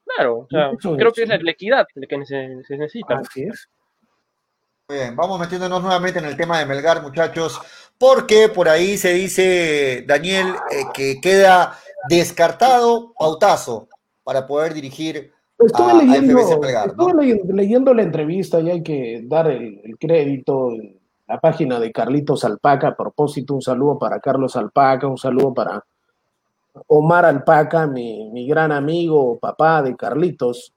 Claro, creo que es la, equidad que se, se necesita. Así es. Bien, vamos metiéndonos nuevamente en el tema de Melgar, muchachos, porque por ahí se dice, Daniel, eh, que queda descartado Pautazo para poder dirigir estuve a, leyendo, Melgar. Estuve leyendo, la entrevista y hay que dar el, crédito. La página de Carlitos Alpaca, a propósito, un saludo para Carlos Alpaca, un saludo para Omar Alpaca, mi, mi gran amigo, papá de Carlitos,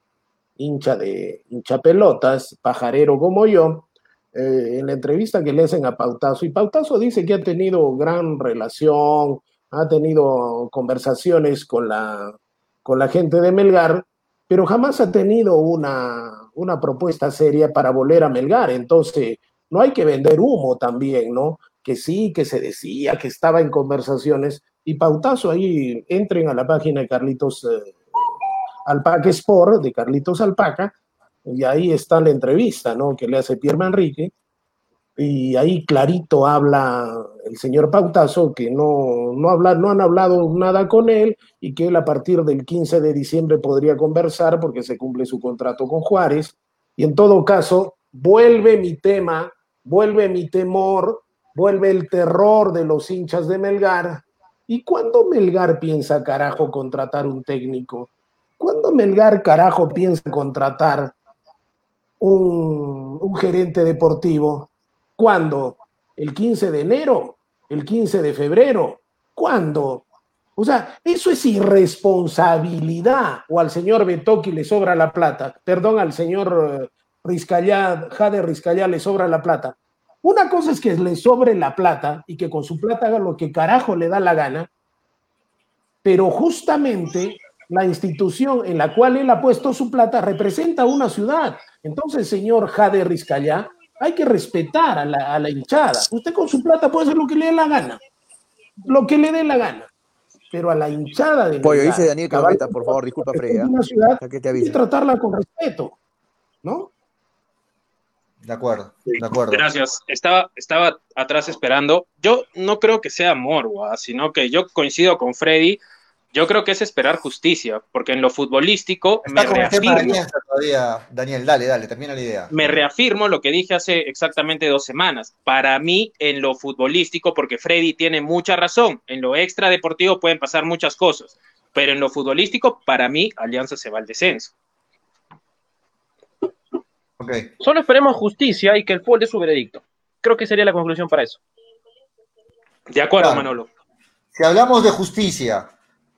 hincha de hincha pelotas, pajarero como yo. Eh, en la entrevista que le hacen a Pautazo, y Pautazo dice que ha tenido gran relación, ha tenido conversaciones con la, con la gente de Melgar, pero jamás ha tenido una, una propuesta seria para volver a Melgar. Entonces, no hay que vender humo también, ¿no? Que sí, que se decía, que estaba en conversaciones, y Pautazo ahí, entren a la página de Carlitos eh, Alpaca Sport, de Carlitos Alpaca, y ahí está la entrevista, ¿no? Que le hace Pierre Manrique. Y ahí clarito habla el señor Pautazo que no, no, no han hablado nada con él y que él a partir del 15 de diciembre podría conversar porque se cumple su contrato con Juárez. Y en todo caso, vuelve mi tema, vuelve mi temor, vuelve el terror de los hinchas de Melgar. ¿Y cuándo Melgar piensa, carajo, contratar un técnico? ¿Cuándo Melgar, carajo, piensa contratar un, gerente deportivo. ¿Cuándo? ¿El 15 de enero? ¿El 15 de febrero? ¿Cuándo? O sea, eso es irresponsabilidad. O al señor Betoki le sobra la plata. Perdón, al señor eh, Rizcallá, Jade Rizcallá le sobra la plata. Una cosa es que le sobre la plata y que con su plata haga lo que carajo le da la gana, pero justamente la institución en la cual él ha puesto su plata representa una ciudad. Entonces, señor Jade Rizcayá, hay que respetar a la, hinchada. Usted con su plata puede hacer lo que le dé la gana, lo que le dé la gana. Pero a la hinchada de Pollo, dice Daniel Cabeta, por favor, disculpa, Freya. Una ciudad, hay que tratarla con respeto, ¿no? De acuerdo, de acuerdo. Gracias. Estaba, estaba atrás esperando. Yo no creo que sea amor, sino que yo coincido con Freddy yo creo que es esperar justicia, porque en lo futbolístico me reafirmo. Daniel, dale, dale, termina la idea. Me reafirmo lo que dije hace exactamente dos semanas. Para mí, en lo futbolístico, porque Freddy tiene mucha razón, en lo extra deportivo pueden pasar muchas cosas, pero en lo futbolístico, para mí, Alianza se va al descenso. Okay. Solo esperemos justicia y que el fútbol dé su veredicto. creo que sería la conclusión para eso. De acuerdo, Claro. Manolo. Si hablamos de justicia,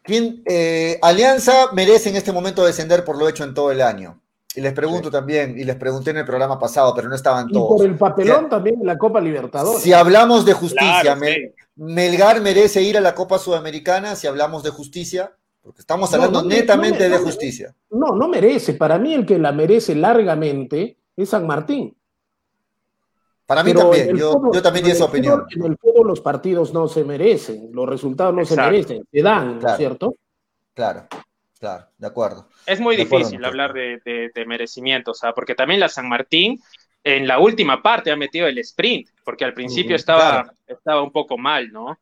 ¿quién, eh, Alianza merece en este momento descender por lo hecho en todo el año? Y les pregunto también, y les pregunté en el programa pasado, pero no estaban Y todos. por el papelón también en la Copa Libertadores. Si hablamos de justicia, Claro, Mel- sí. Melgar merece ir a la Copa Sudamericana si hablamos de justicia, porque estamos hablando no netamente no de justicia. No, no merece. Para mí el que la merece largamente es San Martín. Para mí Pero también, yo, fútbol- yo también di esa opinión. En el fútbol los partidos no se merecen, los resultados no Exacto. se merecen, se dan, ¿no es Claro. cierto? Claro, claro, de acuerdo. Es muy De difícil hablar de, de, de merecimiento, o sea, porque también la San Martín en la última parte ha metido el sprint, porque al principio estaba, claro. estaba un poco mal, ¿no?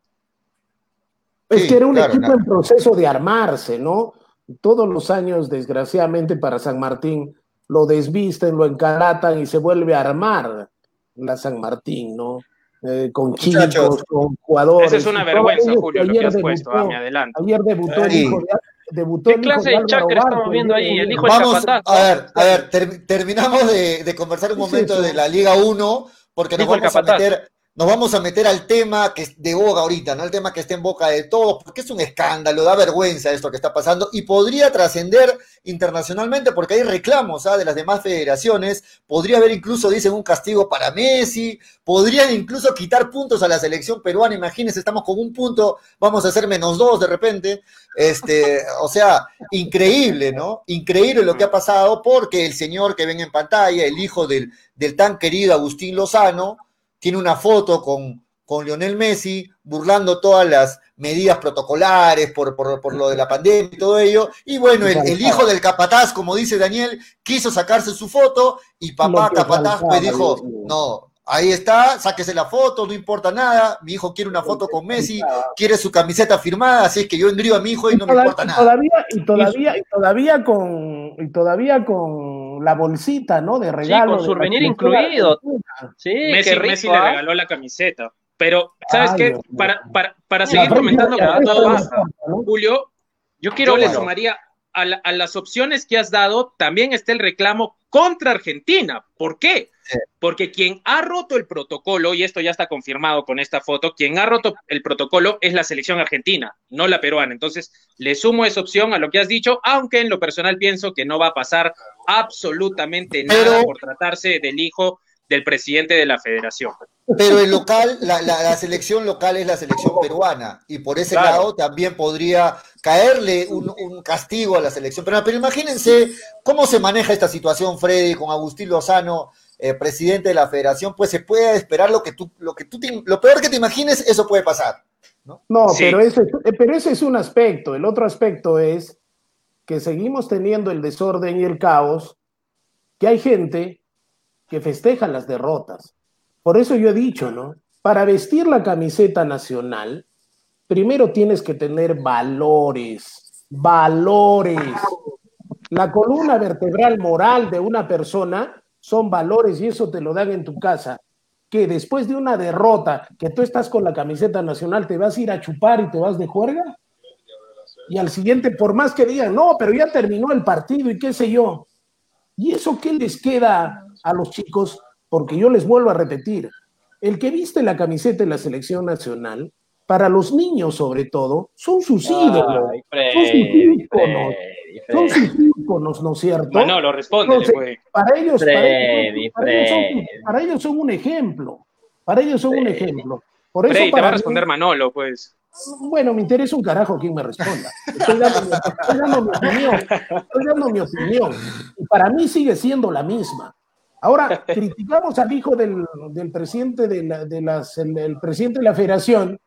Es Sí, que era un claro, equipo claro. en proceso de armarse, ¿no? Todos los años, desgraciadamente, para San Martín, lo desvisten, lo encalatan y se vuelve a armar la San Martín, ¿no? Eh, con Muchachos. chicos, con jugadores. Esa es una vergüenza, Julio, lo ayer que has puesto, debutó- a mi adelante. Ayer debutó el hijo de, debutó ¿Qué el clase de de cháquer Barco, estamos viendo ahí? El hijo de Vamos, Capataz. a ver, a ver, ter- terminamos de, de conversar un ¿Qué es momento eso? de la Liga 1, porque nos vamos, a capataz. meter, nos vamos a meter al tema que es de boga ahorita, ¿no? El tema que está en boca de todos, porque es un escándalo, da vergüenza esto que está pasando y podría trascender internacionalmente porque hay reclamos ¿ah? de las demás federaciones, podría haber incluso, dicen, un castigo para Messi, podrían incluso quitar puntos a la selección peruana, imagínense, estamos con un punto, vamos a hacer menos dos de repente, este, [laughs] o sea, increíble, ¿no? Increíble lo que ha pasado porque el señor que ven en pantalla, el hijo del, del tan querido Agustín Lozano, tiene una foto con, con Lionel Messi burlando todas las medidas protocolares por, por, por lo de la pandemia y todo ello. Y bueno, el, el hijo del capataz, como dice Daniel, quiso sacarse su foto y papá capataz faltaba, pues dijo, no, ahí está, sáquese la foto, no importa nada, mi hijo quiere una foto con Messi, quiere su camiseta firmada, así es que yo engrío a mi hijo y no me importa y nada. Todavía, y todavía, y todavía con, y todavía con la bolsita, ¿no? De regalo. con de souvenir incluido. argentina. Sí, Messi, qué rico. Messi le ¿ah? regaló la camiseta. Pero, ¿sabes Ay, qué? Dios. Para, para, para seguir comentando la prensa todo. Julio, Yo quiero yo le sumaría a, la- a las opciones que has dado, también está el reclamo contra Argentina. ¿Por qué? Porque quien ha roto el protocolo, y esto ya está confirmado con esta foto, quien ha roto el protocolo es la selección argentina, no la peruana. Entonces, le sumo esa opción a lo que has dicho, aunque en lo personal pienso que no va a pasar absolutamente nada Pero- por tratarse del hijo del presidente de la federación. Pero el local, la, la- la selección local es la selección peruana y por ese Claro. lado también podría caerle un, un castigo a la selección peruana. Pero imagínense cómo se maneja esta situación, Freddy, con Agustín Lozano, eh, presidente de la federación, pues se puede esperar lo que tú, lo que tú, te- lo peor que te imagines, eso puede pasar. No, Sí. pero, ese, eh, pero ese es un aspecto. El otro aspecto es que seguimos teniendo el desorden y el caos, que hay gente que festeja las derrotas. Por eso yo he dicho, ¿no? Para vestir la camiseta nacional, primero tienes que tener valores, valores. La columna vertebral moral de una persona son valores y eso te lo dan en tu casa. Que después de una derrota, que tú estás con la camiseta nacional, te vas a ir a chupar y te vas de juerga. Y al siguiente, por más que digan, no, pero ya terminó el partido y qué sé yo. ¿Y eso qué les queda a los chicos? Porque yo les vuelvo a repetir, el que viste la camiseta de la selección nacional, para los niños sobre todo, son sus ídolos, Ay, Son sus Freddy, íconos. Freddy, son Freddy. sus íconos, ¿no es cierto? Manolo, respóndele, Entonces, pues. Para ellos, para Freddy, ellos, para ellos son, Freddy. para ellos son un ejemplo. Para ellos son un Freddy. ejemplo. Por eso Freddy, te va a responder Manolo, pues. bueno, me interesa un carajo quien me responda. Estoy dando, mi, estoy dando mi opinión. Estoy dando mi opinión. Y para mí sigue siendo la misma. Ahora, [laughs] criticamos al hijo del, del presidente de, la, de las, el, el presidente de la federación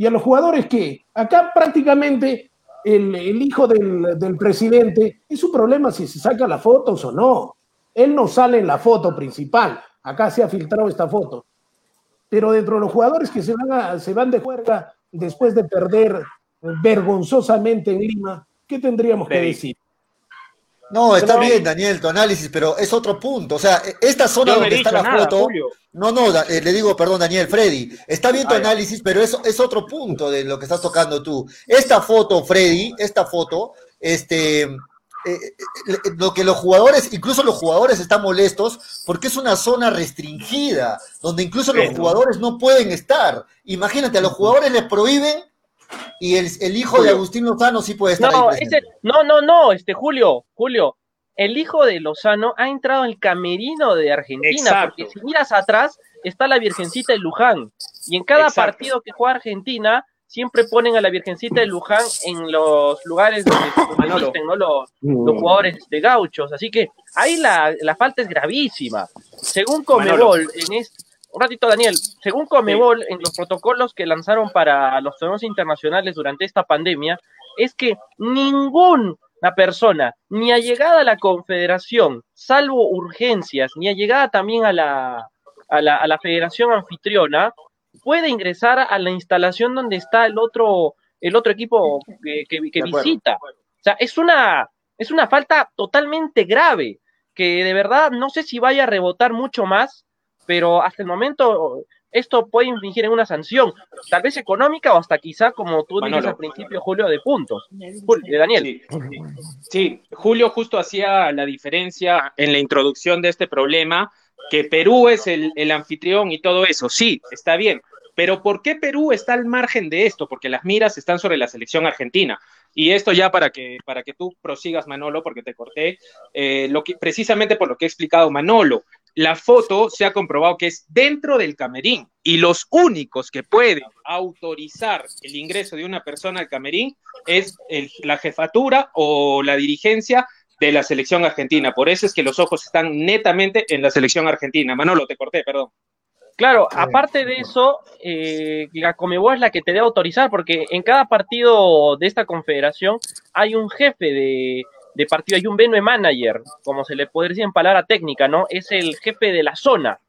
y a los jugadores que acá prácticamente el, el hijo del, del presidente es un problema si se saca las fotos o no. Él no sale en la foto principal. Acá se ha filtrado esta foto pero dentro de los jugadores que se van, a- se van de juerga después de perder vergonzosamente en Lima, ¿qué tendríamos que decir? No, está bien, Daniel, tu análisis, pero es otro punto. O sea, esta zona no donde está la nada, foto. Julio. No, no, eh, le digo, perdón, Daniel, Freddy, está bien tu análisis, pero eso es otro punto de lo que estás tocando tú. Esta foto, Freddy, esta foto, este, eh, eh, lo que los jugadores, incluso los jugadores están molestos porque es una zona restringida, donde incluso los jugadores no pueden estar. Imagínate, a los jugadores les prohíben y el, hijo de Agustín Lozano sí puede estar. No, ahí no, no, no, este Julio, Julio, el hijo de Lozano ha entrado en el camerino de Argentina, porque si miras atrás está la Virgencita de Luján, y en cada partido que juega Argentina siempre ponen a la Virgencita de Luján en los lugares donde existen ¿no? los, los, jugadores de gauchos. Así que ahí la, la falta es gravísima. Según Comebol, en este, un ratito Daniel, según Comebol, en los protocolos que lanzaron para los torneos internacionales durante esta pandemia, es que ninguna persona, ni ha llegado a la confederación, salvo urgencias, ni ha llegado también a la, a la, a la federación anfitriona, puede ingresar a la instalación donde está el otro, el otro equipo que, que, visita. O sea, es una, es una falta totalmente grave, que de verdad no sé si vaya a rebotar mucho más, pero hasta el momento esto puede infringir en una sanción, tal vez económica o hasta quizá, como tú dices al principio, Julio, de puntos. De Daniel. sí, Julio justo hacía la diferencia en la introducción de este problema que Perú es el, anfitrión y todo eso. Sí, está bien. Pero ¿por qué Perú está al margen de esto? Porque las miras están sobre la selección argentina. Y esto ya para que, para que tú prosigas, Manolo, porque te corté, eh, lo que, precisamente por lo que ha explicado Manolo, la foto se ha comprobado que es dentro del camerín y los únicos que pueden autorizar el ingreso de una persona al camerín es la jefatura o la dirigencia de la selección argentina. Por eso es que los ojos están netamente en la selección argentina. Manolo, te corté, perdón. Claro, aparte de eso, eh, la Comebol es la que te debe autorizar, porque en cada partido de esta confederación hay un jefe de, de partido, hay un Benue Manager, como se le podría decir en palabra técnica, ¿no? Es el jefe de la zona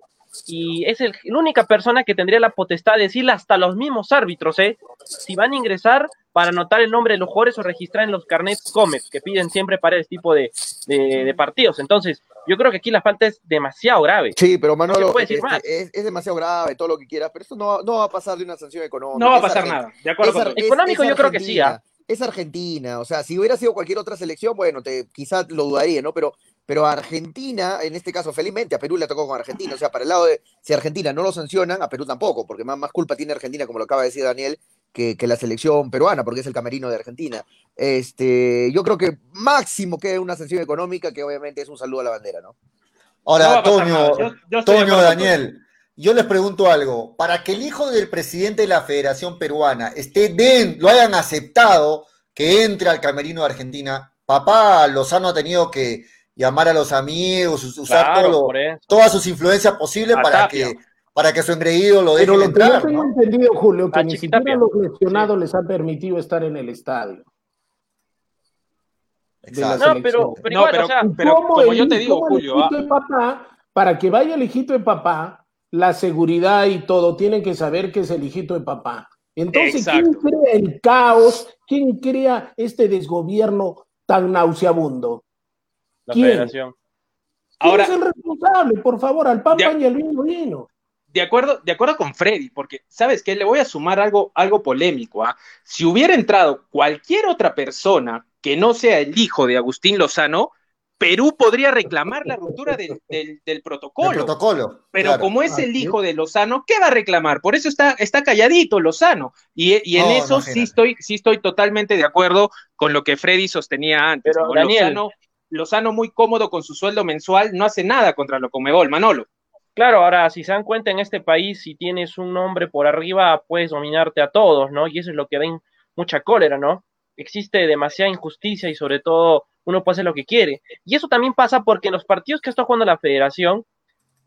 y es el, la única persona que tendría la potestad de decirle hasta los mismos árbitros, ¿eh? Si van a ingresar para anotar el nombre de los jugadores o registrar en los carnets COMEX que piden siempre para este tipo de, de, partidos. Entonces, yo creo que aquí la falta es demasiado grave. Sí, pero Manolo, este, es, es, demasiado grave, todo lo que quieras, pero esto no, no, va a pasar de una sanción económica. No va a pasar nada, de acuerdo. Económico yo creo que sí, ¿ah? Es Argentina, o sea, si hubiera sido cualquier otra selección, bueno, te, quizás lo dudaría, ¿no? Pero pero a Argentina, en este caso, felizmente a Perú le tocó con Argentina. O sea, para el lado de si Argentina no lo sancionan, a Perú tampoco, porque más, más culpa tiene Argentina, como lo acaba de decir Daniel, que, la selección peruana, porque es el camerino de Argentina. Este, yo creo que máximo que una sanción económica, que obviamente es un saludo a la bandera, ¿no? Ahora, Toño, Toño Daniel, yo les pregunto algo. Para que el hijo del presidente de la Federación Peruana esté den, lo hayan aceptado que entre al camerino de Argentina, papá Lozano ha tenido que llamar a los amigos, usar todas sus influencias posibles para que, para que su engreído lo deje Pero lo que yo tengo entendido, Julio, que ni siquiera los lesionados les ha permitido estar en el estadio. No, pero, pero, igual, o sea, pero como yo te digo, Julio. Ah. papá, para que vaya el hijito de papá, la seguridad y todo, tienen que saber que es el hijito de papá. Entonces, ¿quién crea el caos? ¿Quién crea este desgobierno tan nauseabundo? La federación. Ahora, es el responsable? Por favor, al Papa y al vino vino. De acuerdo, de acuerdo con Freddy, porque, ¿sabes qué? Le voy a sumar algo, algo polémico. ¿ah? Si hubiera entrado cualquier otra persona que no sea el hijo de Agustín Lozano, Perú podría reclamar la ruptura del, del, protocolo. protocolo. Pero como es el hijo de Lozano, ¿qué va a reclamar? Por eso está, está calladito Lozano. Y, y en eso sí estoy, sí estoy totalmente de acuerdo con lo que Freddy sostenía antes. Pero, Daniel, Lozano muy cómodo con su sueldo mensual, no hace nada contra lo Comebol, Manolo. Claro, ahora si se dan cuenta en este país, si tienes un nombre por arriba, puedes dominarte a todos, ¿no? Y eso es lo que ven mucha cólera, ¿no? Existe demasiada injusticia y sobre todo uno puede hacer lo que quiere. Y eso también pasa porque en los partidos que está jugando la federación,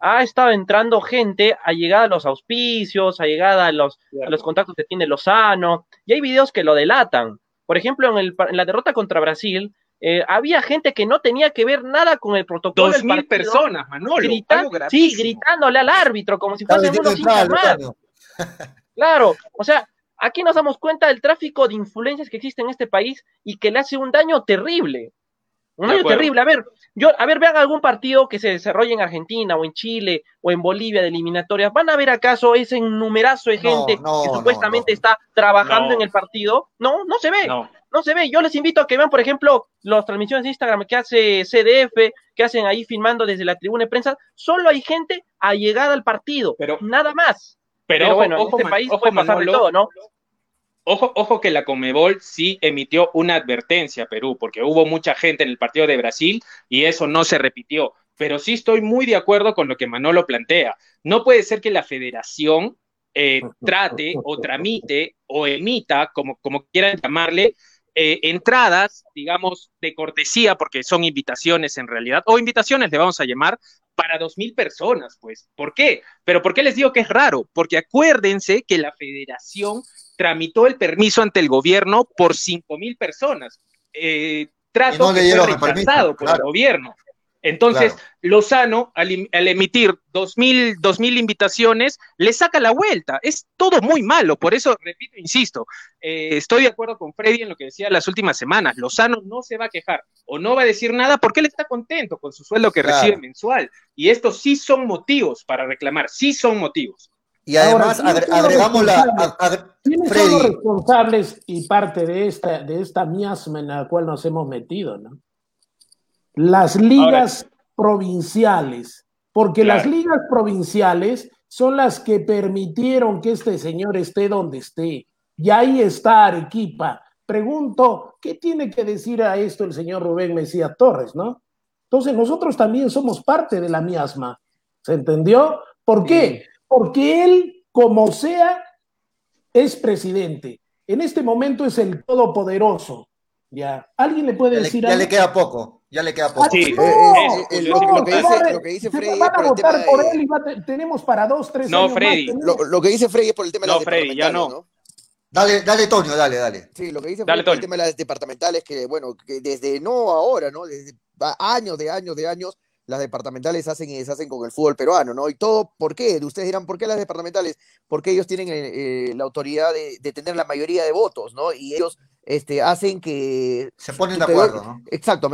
ha estado entrando gente a llegada a los auspicios, a llegada a los, a los contactos que tiene Lozano, y hay videos que lo delatan. Por ejemplo, en, el, en la derrota contra Brasil, eh, había gente que no tenía que ver nada con el protocolo. Dos mil personas, Manolo. sí, gritándole al árbitro como si fuesen unos. [laughs] Claro, o sea, aquí nos damos cuenta del tráfico de influencias que existe en este país y que le hace un daño terrible. Un año terrible. A ver, yo, a ver, vean algún partido que se desarrolle en Argentina o en Chile o en Bolivia de eliminatorias. ¿Van a ver acaso ese numerazo de gente que supuestamente está trabajando en el partido? No, no se ve. No. se ve. Yo les invito a que vean, por ejemplo, las transmisiones de Instagram que hace CDF, que hacen ahí filmando desde la tribuna de prensa. Solo hay gente a llegar al partido. Pero, nada más. Pero, bueno, en este país puede pasar de todo, ¿no? Ojo, ojo que la Comebol sí emitió una advertencia a Perú, porque hubo mucha gente en el partido de Brasil y eso no se repitió. Pero sí estoy muy de acuerdo con lo que Manolo plantea. No puede ser que la federación eh, trate o tramite o emita, como, como quieran llamarle, eh, entradas, digamos, de cortesía, porque son invitaciones en realidad, o invitaciones le vamos a llamar, para dos mil personas, pues. ¿Por qué? Pero ¿por qué les digo que es raro? Porque acuérdense que la federación tramitó el permiso ante el gobierno por cinco mil personas. Eh, trato que fue rechazado por el gobierno. Entonces, Lozano, al, emitir dos mil, dos mil invitaciones, le saca la vuelta. Es todo muy malo. Por eso, repito, insisto, eh, estoy de acuerdo con Freddy en lo que decía las últimas semanas. Lozano no se va a quejar o no va a decir nada porque él está contento con su sueldo que recibe mensual. Y estos sí son motivos para reclamar, sí son motivos. Y además agregamos la... ¿Quiénes son los responsables y parte de esta, de esta miasma en la cual nos hemos metido? ¿no? Las ligas provinciales, porque las ligas provinciales son las que permitieron que este señor esté donde esté. Y ahí está Arequipa. Pregunto, ¿qué tiene que decir a esto el señor Rubén Mesías Torres, no? Entonces nosotros también somos parte de la miasma. ¿Se entendió? ¿Por qué? Porque él, como sea, es presidente. En este momento es el todopoderoso. Ya. ¿Alguien le puede decir algo? Ya le queda poco. Ya le queda poco. Sí, lo, que dice, Freddy. Van a votar por él y tenemos para dos, tres no, Freddy. Lo, que dice Freddy es por el tema de las Freddy, ya no. Dale, dale, Toño, dale, dale. Sí, lo que dice Freddy por el tema de las departamentales, que bueno, que desde no ahora, ¿no? Desde años de años de años, las departamentales hacen y deshacen con el fútbol peruano, ¿no? Y todo, ¿por qué? Ustedes dirán, ¿por qué las departamentales? Porque ellos tienen eh, eh, la autoridad de, tener la mayoría de votos, ¿no? Y ellos este, hacen que... Se ponen de acuerdo, ¿no? Exacto,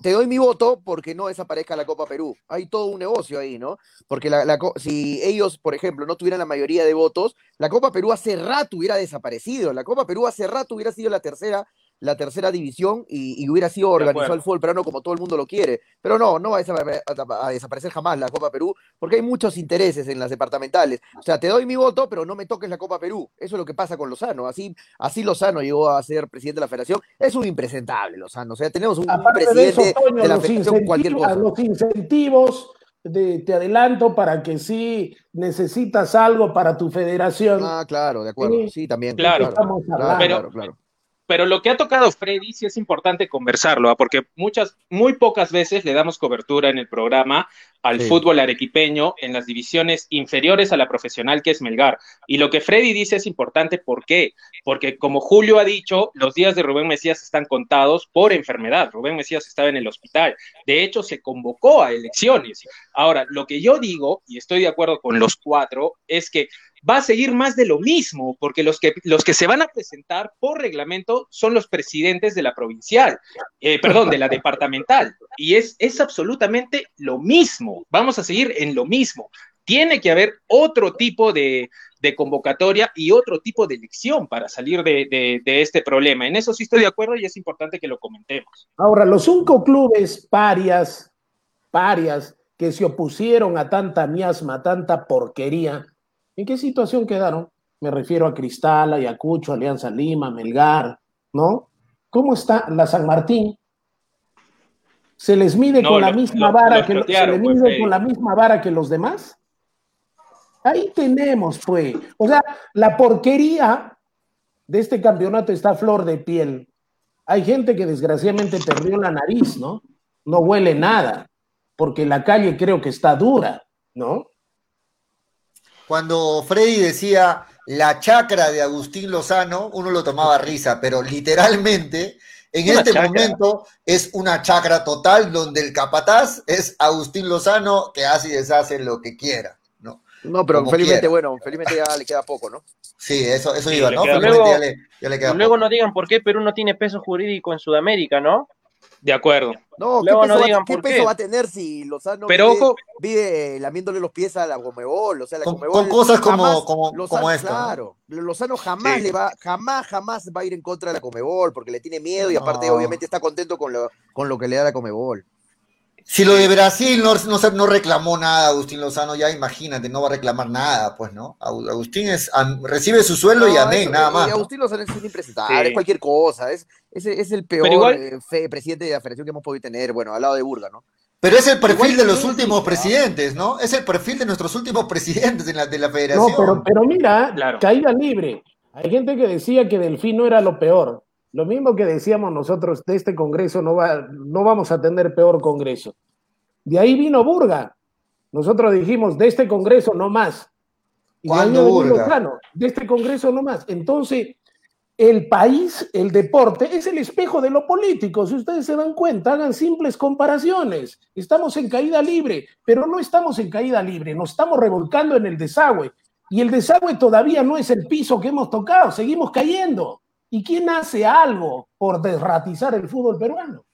te, doy mi voto porque no desaparezca la Copa Perú. Hay todo un negocio ahí, ¿no? Porque la, si ellos, por ejemplo, no tuvieran la mayoría de votos, la Copa Perú hace rato hubiera desaparecido. La Copa Perú hace rato hubiera sido la tercera la tercera división y, hubiera sido organizado el fútbol peruano como todo el mundo lo quiere. Pero no, no va a, desaparecer jamás la Copa Perú, porque hay muchos intereses en las departamentales. O sea, te doy mi voto, pero no me toques la Copa Perú. Eso es lo que pasa con Lozano. Así, así Lozano llegó a ser presidente de la federación. Es un impresentable, Lozano. O sea, tenemos un, presidente de, la federación cualquier cosa. Los incentivos de, te adelanto para que si necesitas algo para tu federación. Ah, claro, de acuerdo. Sí, también. Claro, claro, claro, claro. Pero lo que ha tocado Freddy sí es importante conversarlo, ¿ah? porque muchas, muy pocas veces le damos cobertura en el programa al fútbol arequipeño en las divisiones inferiores a la profesional que es Melgar. Y lo que Freddy dice es importante, ¿por qué? Porque como Julio ha dicho, los días de Rubén Mesías están contados por enfermedad. Rubén Mesías estaba en el hospital. De hecho, se convocó a elecciones. Ahora, lo que yo digo, y estoy de acuerdo con los cuatro, es que va a seguir más de lo mismo, porque los que, los que se van a presentar por reglamento son los presidentes de la provincial, eh, perdón, de la departamental, y es, es absolutamente lo mismo, vamos a seguir en lo mismo. Tiene que haber otro tipo de, convocatoria y otro tipo de elección para salir de, este problema. En eso sí estoy de acuerdo y es importante que lo comentemos. Ahora, los cinco clubes parias, parias, que se opusieron a tanta miasma, tanta porquería, ¿En qué situación quedaron? Me refiero a Cristal, Ayacucho, Alianza Lima, Melgar, ¿no? ¿Cómo está la San Martín? ¿Se les mide con la misma vara que se les mide pues, con la misma vara que los demás? Ahí tenemos, pues. O sea, la porquería de este campeonato está a flor de piel. Hay gente que desgraciadamente perdió la nariz, ¿no? No huele nada, porque la calle creo que está dura, ¿no? Cuando Freddy decía la chacra de Agustín Lozano, uno lo tomaba risa, pero literalmente en este momento es una chacra total donde el capataz es Agustín Lozano que hace y deshace lo que quiera. No, no pero felizmente, bueno, felizmente ya le queda poco, ¿no? Sí, eso, eso iba, ¿no? Luego, ya le, queda luego no digan por qué Perú no tiene peso jurídico en Sudamérica, ¿no? De acuerdo. No, ¿qué, Luego peso, no va, digan qué por peso qué. va a tener si Lozano Pero vive, ojo- vive lamiéndole los pies a la Comebol? O sea, la Con- cosas como- jamás- como- Lozano, como esta, ¿no? Claro, Lozano jamás Sí. le va, jamás, jamás va a ir en contra de la Comebol porque le tiene miedo y aparte No. obviamente está contento con lo, con lo que le da la Comebol. Si lo de Brasil no, no, se- no reclamó nada, Agustín Lozano, ya imagínate, no va a reclamar nada, pues, ¿no? Agu- Agustín es, am- recibe su sueldo y No, amén, eso- nada y más. ¿no? Agustín Lozano es un impresentable, Sí. es cualquier cosa, es, es, es el peor igual- eh, fe- presidente de la federación que hemos podido tener, bueno, al lado de Burga, ¿no? Pero es el perfil Igual de los sí, últimos sí, presidentes, ¿no? Es el perfil de nuestros últimos [laughs] presidentes de la, de la No, federación. pero, pero mira, Claro. caída libre. Hay gente que decía que Delfino era lo peor. Lo mismo que decíamos nosotros de este Congreso, no, va, no vamos a tener peor Congreso. De ahí vino Burga. Nosotros dijimos, de este Congreso no más. Y de ahí ¿Cuándo ha venido Burga? Lozano, de este Congreso no más. Entonces, el país, el deporte, es el espejo de lo político. Si ustedes se dan cuenta, hagan simples comparaciones. Estamos en caída libre, pero no estamos en caída libre, nos estamos revolcando en el desagüe. Y el desagüe todavía no es el piso que hemos tocado, seguimos cayendo. ¿Y quién hace algo por desratizar el fútbol peruano?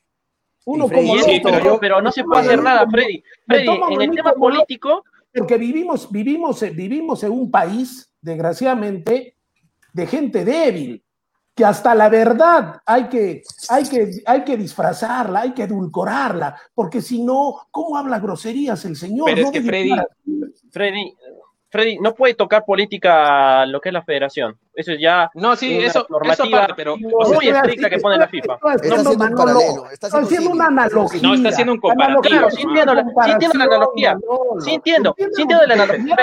Uno Freddy, como sí, loco, pero yo- Pero no se puede hacer nada, Freddy. Freddy, en el tema político, porque vivimos, vivimos, vivimos en un país, desgraciadamente, de gente débil, que hasta la verdad hay que, hay que, hay que disfrazarla, hay que edulcorarla, porque si no, ¿cómo habla groserías el señor? Pero es que Freddy, Freddy, no puede tocar política lo que es la federación. Eso es ya No, sí, una eso, eso normativa aparte, pero No, o sea, muy estricta así- que pone la FIFA. estoy Está haciendo, un está una analogía. No, está haciendo un comparativo. Claro, Sí entiendo la- sí entiendo la analogía. Sí entiendo, sí ¿Entiendes entiendo la analogía,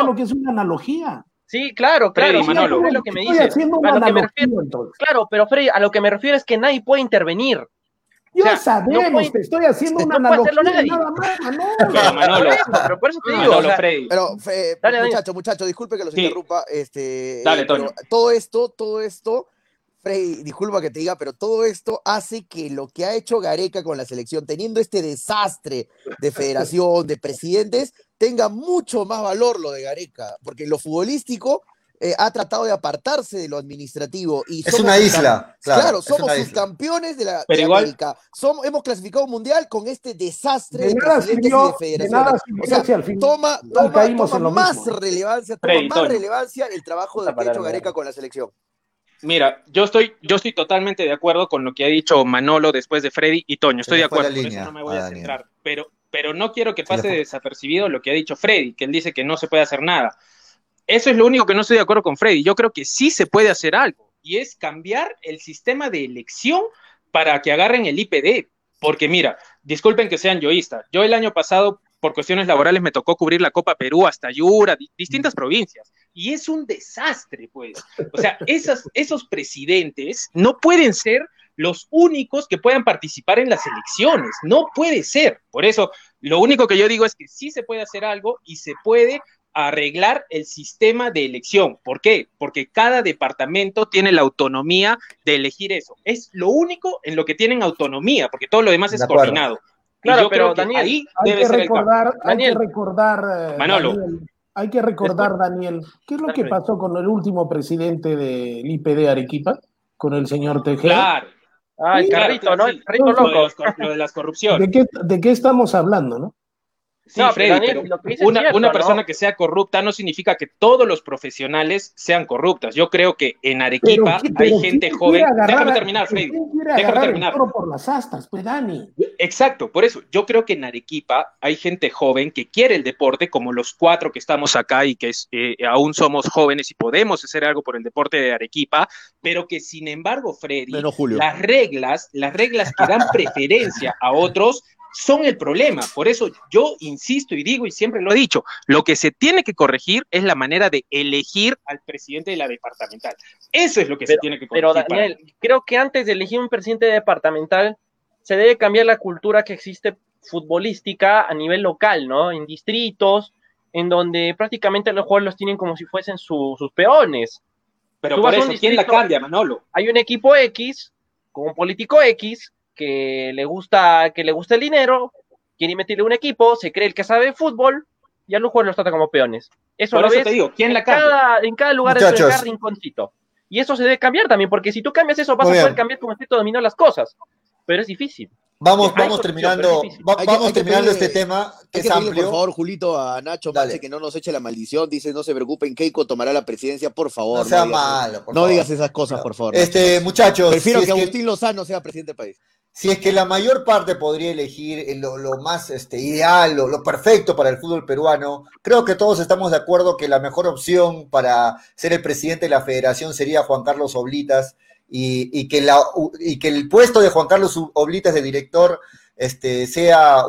No. lo que es una analogía? Sí, claro, claro, Freddy, Manolo. es lo que me Estoy dice. haciendo una A lo que me analogía, refiero, entonces. claro, pero Freddy, a lo que me refiero es que nadie puede intervenir. Yo O sea, sabemos, no puede- te estoy haciendo una [laughs] no analogía nada más, [laughs] Manolo. Pero, Manolo, Por eso, pero por eso te digo, Manolo, o sea, Freddy. Pero, fe- Dale, muchacho, muchacho, disculpe que los Sí. interrumpa. Este, Dale, eh, Toño. todo esto, todo esto, Frey, disculpa que te diga, pero todo esto hace que lo que ha hecho Gareca con la selección, teniendo este desastre de federación, de presidentes, tenga mucho más valor lo de Gareca, porque lo futbolístico eh, ha tratado de apartarse de lo administrativo. Y Es somos una isla, claro, Claro, somos una isla. subcampeones de la Pero de igual- América. Somos, hemos clasificado un mundial con este desastre De de, nada presidentes sirvió, y de de federaciones. nada sirvió o sea, si al final toma, toma, caímos toma en lo más mismo. relevancia, toma Freddy, más Toño. relevancia el trabajo de palabra. Gareca con la selección. Mira, yo estoy, yo estoy totalmente de acuerdo con lo que ha dicho Manolo después de Freddy y Toño. Estoy de acuerdo, por línea eso no me voy a a centrar. Pero, pero no quiero que pase desapercibido lo que ha dicho Freddy, que él dice que no se puede hacer nada. Eso es lo único que no estoy de acuerdo con Freddy. Yo creo que sí se puede hacer algo, y es cambiar el sistema de elección para que agarren el IPD. Porque mira, disculpen que sean yoístas. Yo el año pasado, por cuestiones laborales, me tocó cubrir la Copa Perú hasta Yura, di- distintas provincias. Y es un desastre, pues. O sea, [laughs] esos presidentes no pueden ser los únicos que puedan participar en las elecciones. No puede ser. Por eso, lo único que yo digo es que sí se puede hacer algo y se puede arreglar el sistema de elección. ¿Por qué? Porque cada departamento tiene la autonomía de elegir eso. Es lo único en lo que tienen autonomía, porque todo lo demás De es acuerdo. coordinado. Claro, yo pero, creo que Daniel, ahí Hay debe que ser el recordar, hay que recordar, eh, Manolo. Daniel, hay que recordar, Daniel, ¿qué es lo que pasó con el último presidente del IPD Arequipa? Con el señor Tejeda. Claro. Ah, el carrito, ¿no? El carrito loco. lo de las corrupciones. ¿De qué, ¿De qué estamos hablando, no? Sí, No, pero Freddy, Daniel, pero una, cierto, una ¿no? persona que sea corrupta no significa que todos los profesionales sean corruptas. Yo creo que en Arequipa ¿qué- hay pero gente joven. agarrar Déjame terminar, Freddy. ¿quién quiere Déjame el terminar. toro por las astas, pues, Dani. Exacto, por eso yo creo que en Arequipa hay gente joven que quiere el deporte, como los cuatro que estamos acá y que es, eh, aún somos jóvenes y podemos hacer algo por el deporte de Arequipa, pero que sin embargo, Freddy, Menos Julio. las reglas, las reglas que dan preferencia a otros son el problema. Por eso yo insisto y digo y siempre lo he dicho, lo que se tiene que corregir es la manera de elegir al presidente de la departamental. Eso es lo que se tiene que corregir. Pero para Daniel, creo que antes de elegir un presidente departamental, se debe cambiar la cultura que existe futbolística a nivel local, ¿no? En distritos, en donde prácticamente los jugadores los tienen como si fuesen su- sus peones. Pero tú por eso, ¿quién la cambia, Manolo? Hay un equipo X, con un político X, que le gusta, que le gusta el dinero, quiere invertirle un equipo, se cree el que sabe de fútbol, y a los jugadores los trata como peones. Eso Por lo eso ves te digo, ¿quién la en cambia? cada, en cada lugar, Muchachos. cada rinconcito. Y eso se debe cambiar también, porque si tú cambias eso, vas Muy a poder bien. cambiar como efecto dominó las cosas. pero es difícil. Vamos, Hay vamos terminando, va- que- vamos terminando pedirle- este tema que es pedirle, por favor, Julito, a Nacho Dale. Manche que no nos eche la maldición. Dice, no se preocupen, Keiko tomará la presidencia, por favor. No sea digas- malo, por no favor. digas esas cosas, por favor. Este, muchachos, Prefiero si que es que- Agustín Lozano sea presidente del país. Si es que la mayor parte podría elegir eh, lo, lo más este, ideal, lo, lo perfecto para el fútbol peruano, creo que todos estamos de acuerdo que la mejor opción para ser el presidente de la federación sería Juan Carlos Oblitas y, y que, la, y que el puesto de Juan Carlos Oblitas de director este, sea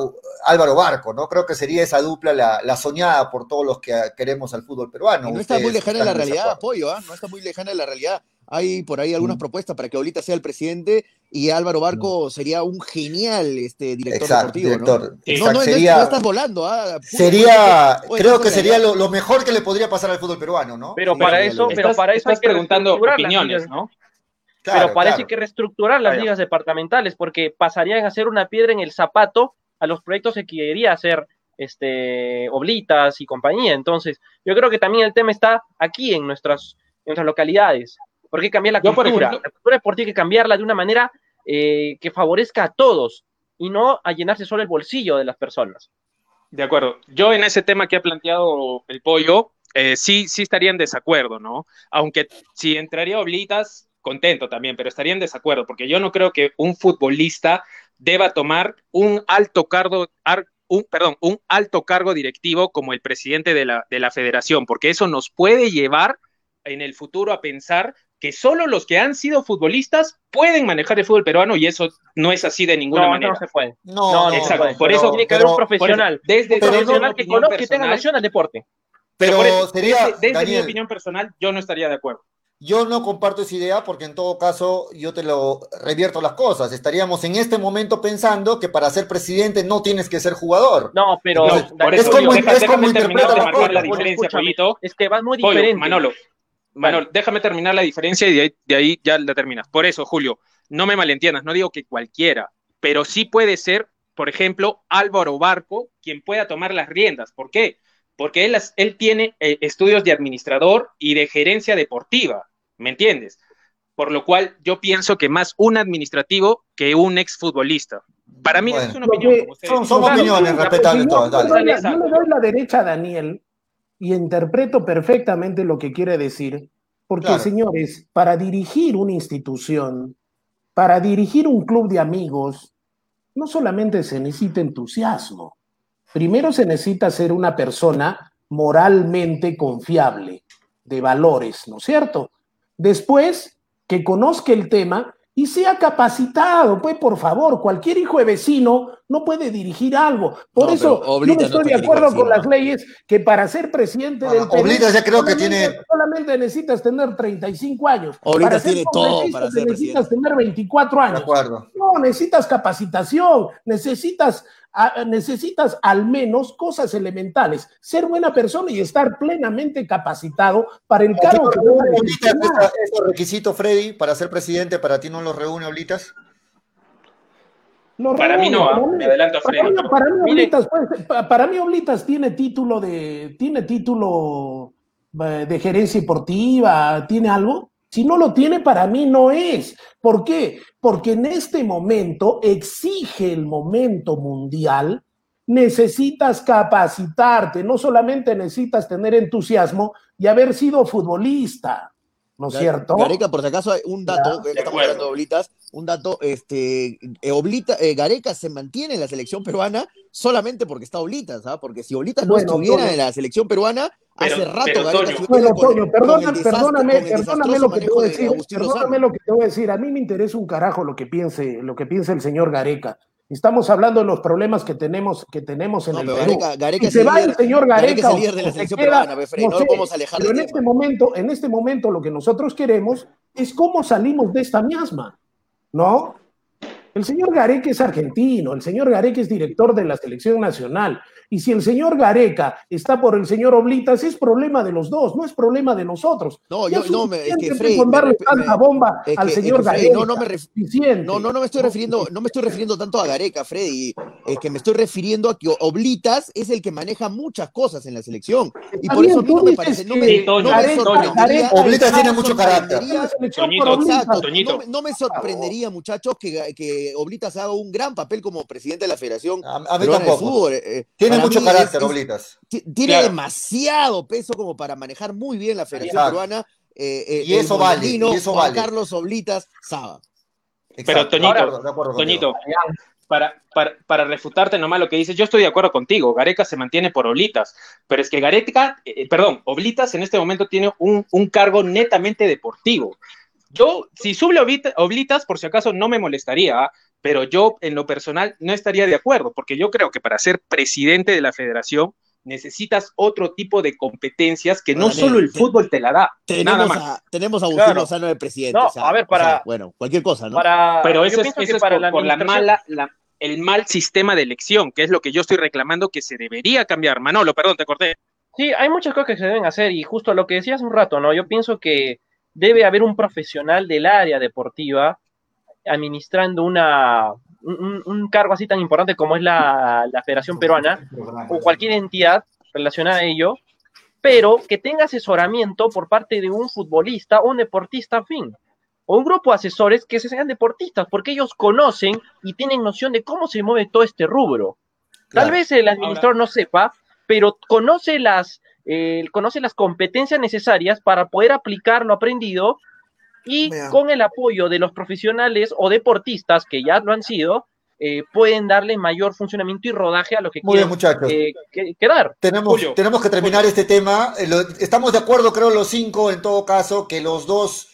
Álvaro Barco, ¿no? Creo que sería esa dupla la, la soñada por todos los que queremos al fútbol peruano. Y no está muy lejana de la realidad, apoyo, ¿ah? No está muy lejana de la realidad. Hay por ahí algunas Mm. propuestas para que Olita sea el presidente y Álvaro Barco sería un genial este, director Exacto, deportivo, director. ¿no? Exacto, No, no, no, sería- no estás volando, ¿ah? Sería, creo que sería lo, lo mejor que le podría pasar al fútbol peruano, ¿no? Pero Sí, para sí, eso, pero Estás, para eso estás hay que preguntando opiniones, ligas, ¿no? Claro, pero para eso claro. hay que reestructurar las ligas departamentales, porque pasarían a ser una piedra en el zapato a los proyectos que quería hacer este Oblitas y compañía. Entonces, yo creo que también el tema está aquí en nuestras, en nuestras localidades. ¿Por qué cambiar la Yo, cultura? ejemplo- la cultura deportiva hay que cambiarla de una manera eh, que favorezca a todos y no a llenarse solo el bolsillo de las personas. De acuerdo. Yo en ese tema que ha planteado el pollo, eh, sí, sí estaría en desacuerdo, ¿no? Aunque si entraría Oblitas, contento también, pero estaría en desacuerdo, porque yo no creo que un futbolista deba tomar un alto cargo, ar- un, perdón, un alto cargo directivo como el presidente de la, de la federación, porque eso nos puede llevar en el futuro a pensar que solo los que han sido futbolistas pueden manejar el fútbol peruano y eso no es así de ninguna No, manera. no se puede. No, No, no, no, Exacto, no, por pero eso tiene que haber un profesional. Desde un no- profesional que conozca y tenga noción del deporte. Pero eso, sería, desde, desde mi opinión personal, yo no estaría de acuerdo. yo no comparto esa idea porque en todo caso yo te lo revierto las cosas. Estaríamos en este momento pensando que para ser presidente no tienes que ser jugador. No, pero No, por Daniel, es eso como- digo, es deja- como déjame terminar interpreta de la marcar la diferencia. Es que vas muy Pollo, diferente. Manolo, Manolo, déjame terminar la diferencia y de ahí, de ahí ya la terminas. Por eso, Julio, no me malentiendas, no digo que cualquiera, pero sí puede ser, por ejemplo, Álvaro Barco quien pueda tomar las riendas. ¿Por qué? Porque él, él tiene eh, estudios de administrador y de gerencia deportiva, ¿me entiendes? Por lo cual yo pienso que más un administrativo que un exfutbolista. Para mí Bueno. es una opinión. que- como ustedes Son, son Claro, opiniones respetables todas, yo le doy la derecha a Daniel y interpreto perfectamente lo que quiere decir, porque Claro. señores, para dirigir una institución, para dirigir un club de amigos, no solamente se necesita entusiasmo, primero se necesita ser una persona moralmente confiable, de valores, ¿no es cierto? Después, que conozca el tema y sea capacitado, pues por favor, cualquier hijo de vecino no puede dirigir algo. Por No, eso yo no estoy es de acuerdo de con las leyes que para ser presidente Ah, del Perú, ya creo que solamente- tiene- solamente necesitas tener 35 años. Oblita para ser tiene todo para ser necesitas tener 24 De años. acuerdo. No, necesitas capacitación, necesitas, necesitas al menos cosas elementales, ser buena persona y estar plenamente capacitado para el cargo que esos requisitos, Freddy, para ser presidente, ¿para ti no los reúne Oblitas? Lo Para mí no, reúne, para mí- me adelanto a Para Freddy. mí, para mí. Oblitas, pues, pa- para mí Oblitas tiene título de, tiene título eh, de gerencia deportiva, tiene algo. Si no lo tiene, para mí no es. ¿Por qué? Porque en este momento exige el momento mundial, necesitas capacitarte, no solamente necesitas tener entusiasmo y haber sido futbolista, ¿no es cierto? Gareca, por si acaso, hay un dato, Ya, que de estamos hablando de Oblitas, un dato, este, eh, Oblita, eh, Gareca se mantiene en la selección peruana solamente porque está Oblitas, ¿ah? Porque si Oblitas no Bueno, estuviera en la selección peruana, Pero- hace rato pero, Toño. Bueno, Toño, desastre- perdóname, perdóname desastroso lo que te voy a de decir. Perdóname lo que te voy a decir. A mí me interesa un carajo lo que piense, lo que piense el señor Gareca. Estamos hablando de los problemas que tenemos, que tenemos en No, el Perú. Gareca, Gareca se el va líder- el señor Gareca Gareca, es el o- líder de la o se selección queda, peruana, pe, Freddy, no lo sé, podemos alejar Pero en tema. este momento, en este momento lo que nosotros queremos es cómo salimos de esta miasma, ¿no? El señor Gareca es argentino, el señor Gareca es director de la selección nacional. Y si el señor Gareca está por el señor Oblitas, es problema de los dos, no es problema de nosotros. No, Ya yo, no, me, es que darle tanta me- bomba es al que- es señor que, Gareca. no, no me. No, no, no me estoy refiriendo, no me estoy refiriendo tanto a Gareca, Freddy, es que me estoy refiriendo a que Oblitas es el que maneja muchas cosas en la selección. Y por eso a mí no me parece, no me, Sí, no Gareca-. Gareca Oblitas tiene mucho carácter. Toñito. Exacto, Toñito. no, me- no me sorprendería, muchachos, que, que Oblitas haga un gran papel como presidente de la Federación. A, a mí tampoco. Fútbol. Eh, tiene mucho carácter, es, Oblitas. Tiene claro. demasiado peso como para manejar muy bien la Federación Exacto. Peruana. Eh, y, eso vale, y eso Juan vale. Carlos Oblitas Saba. Pero Toñito, de acuerdo, de acuerdo Toñito, para, para, para, refutarte nomás lo que dices, yo estoy de acuerdo contigo, Gareca se mantiene por Oblitas, pero es que Gareca, eh, perdón, Oblitas en este momento tiene un, un, cargo netamente deportivo. Yo, si sube Oblitas, por si acaso no me molestaría, pero yo en lo personal no estaría de acuerdo, porque yo creo que para ser presidente de la federación necesitas otro tipo de competencias que no solo el fútbol te la da. Tenemos, nada más. A, tenemos a Agustín Lozano claro. de presidente. No, o sea, a ver, para. O sea, bueno, cualquier cosa, ¿no? Para, Pero eso es, eso es para por, la, por la mala. La, el mal sistema de elección, que es lo que yo estoy reclamando que se debería cambiar. Manolo, perdón, te corté. Sí, hay muchas cosas que se deben hacer y justo lo que decías un rato, ¿no? Yo pienso que debe haber un profesional del área deportiva administrando una, un, un cargo así tan importante como es la, la Federación Peruana o cualquier entidad relacionada a ello, pero que tenga asesoramiento por parte de un futbolista o un deportista afín, o un grupo de asesores que sean deportistas, porque ellos conocen y tienen noción de cómo se mueve todo este rubro. Claro. Tal vez el administrador Ahora, no sepa, pero conoce las, eh, conoce las competencias necesarias para poder aplicar lo aprendido y Mira. con el apoyo de los profesionales o deportistas que ya lo han sido, eh, pueden darle mayor funcionamiento y rodaje a lo que Muy quieren bien, muchachos. eh, que, quedar. Tenemos, Julio. tenemos que terminar Julio. este tema. Eh, estamos de acuerdo, creo, los cinco, en todo caso, que los dos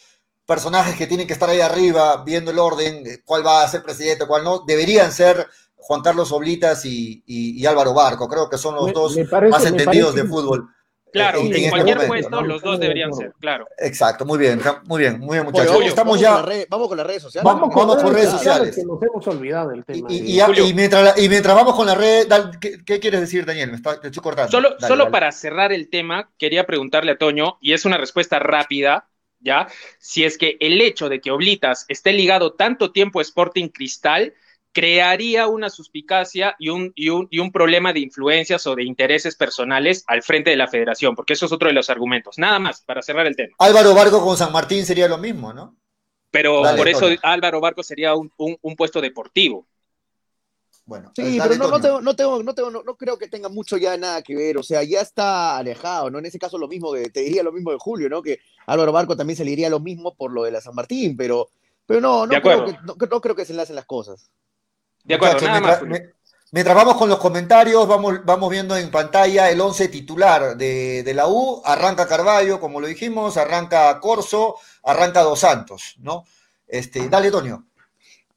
personajes que tienen que estar ahí arriba, viendo el orden, eh, cuál va a ser presidente, cuál no, deberían ser Juan Carlos Oblitas y, y- y Álvaro Barco. Creo que son los Me- dos me parece- más entendidos parece- de fútbol. Claro, en- en, en este cualquier momento, puesto ¿no? los dos deberían ser, claro. Exacto, muy bien, muy bien, muy bien, muchachos. vamos, Estamos vamos ya. Con las redes- vamos con las redes sociales. Vamos con redes sociales. Que nos hemos olvidado del Y, tema. y- y- Julio. y mientras, la- y mientras vamos con la red, dale, ¿qué, qué quieres decir, Daniel? Me está, te estoy cortando. Solo, Dale, solo dale. para cerrar el tema, quería preguntarle a Toño, y es una respuesta rápida, ¿ya? Si es que el hecho de que Oblitas esté ligado tanto tiempo a Sporting Cristal crearía una suspicacia y un, y, un, y un problema de influencias o de intereses personales al frente de la federación, porque eso es otro de los argumentos. Nada más, para cerrar el tema. Álvaro Vargo con San Martín sería lo mismo, ¿no? Pero Dale, por eso. Álvaro Barco sería un, un, un puesto deportivo. Bueno, Sí, dale, pero no, no, tengo, no, tengo, no, tengo, no, no creo que tenga mucho ya nada que ver, o sea, ya está alejado, ¿no? En ese caso lo mismo, que te diría lo mismo de Julio, ¿no? Que Álvaro Barco también se le diría lo mismo por lo de la San Martín, pero, pero no, De no, creo que, no, no creo que se enlacen las cosas. De acuerdo, nada mientras, más. Julio. mi- mientras vamos con los comentarios, vamos, vamos viendo en pantalla el 11 titular de, de la U. Arranca Carballo, como lo dijimos, arranca Corso, arranca Dos Santos, ¿no? Este, dale, Toño.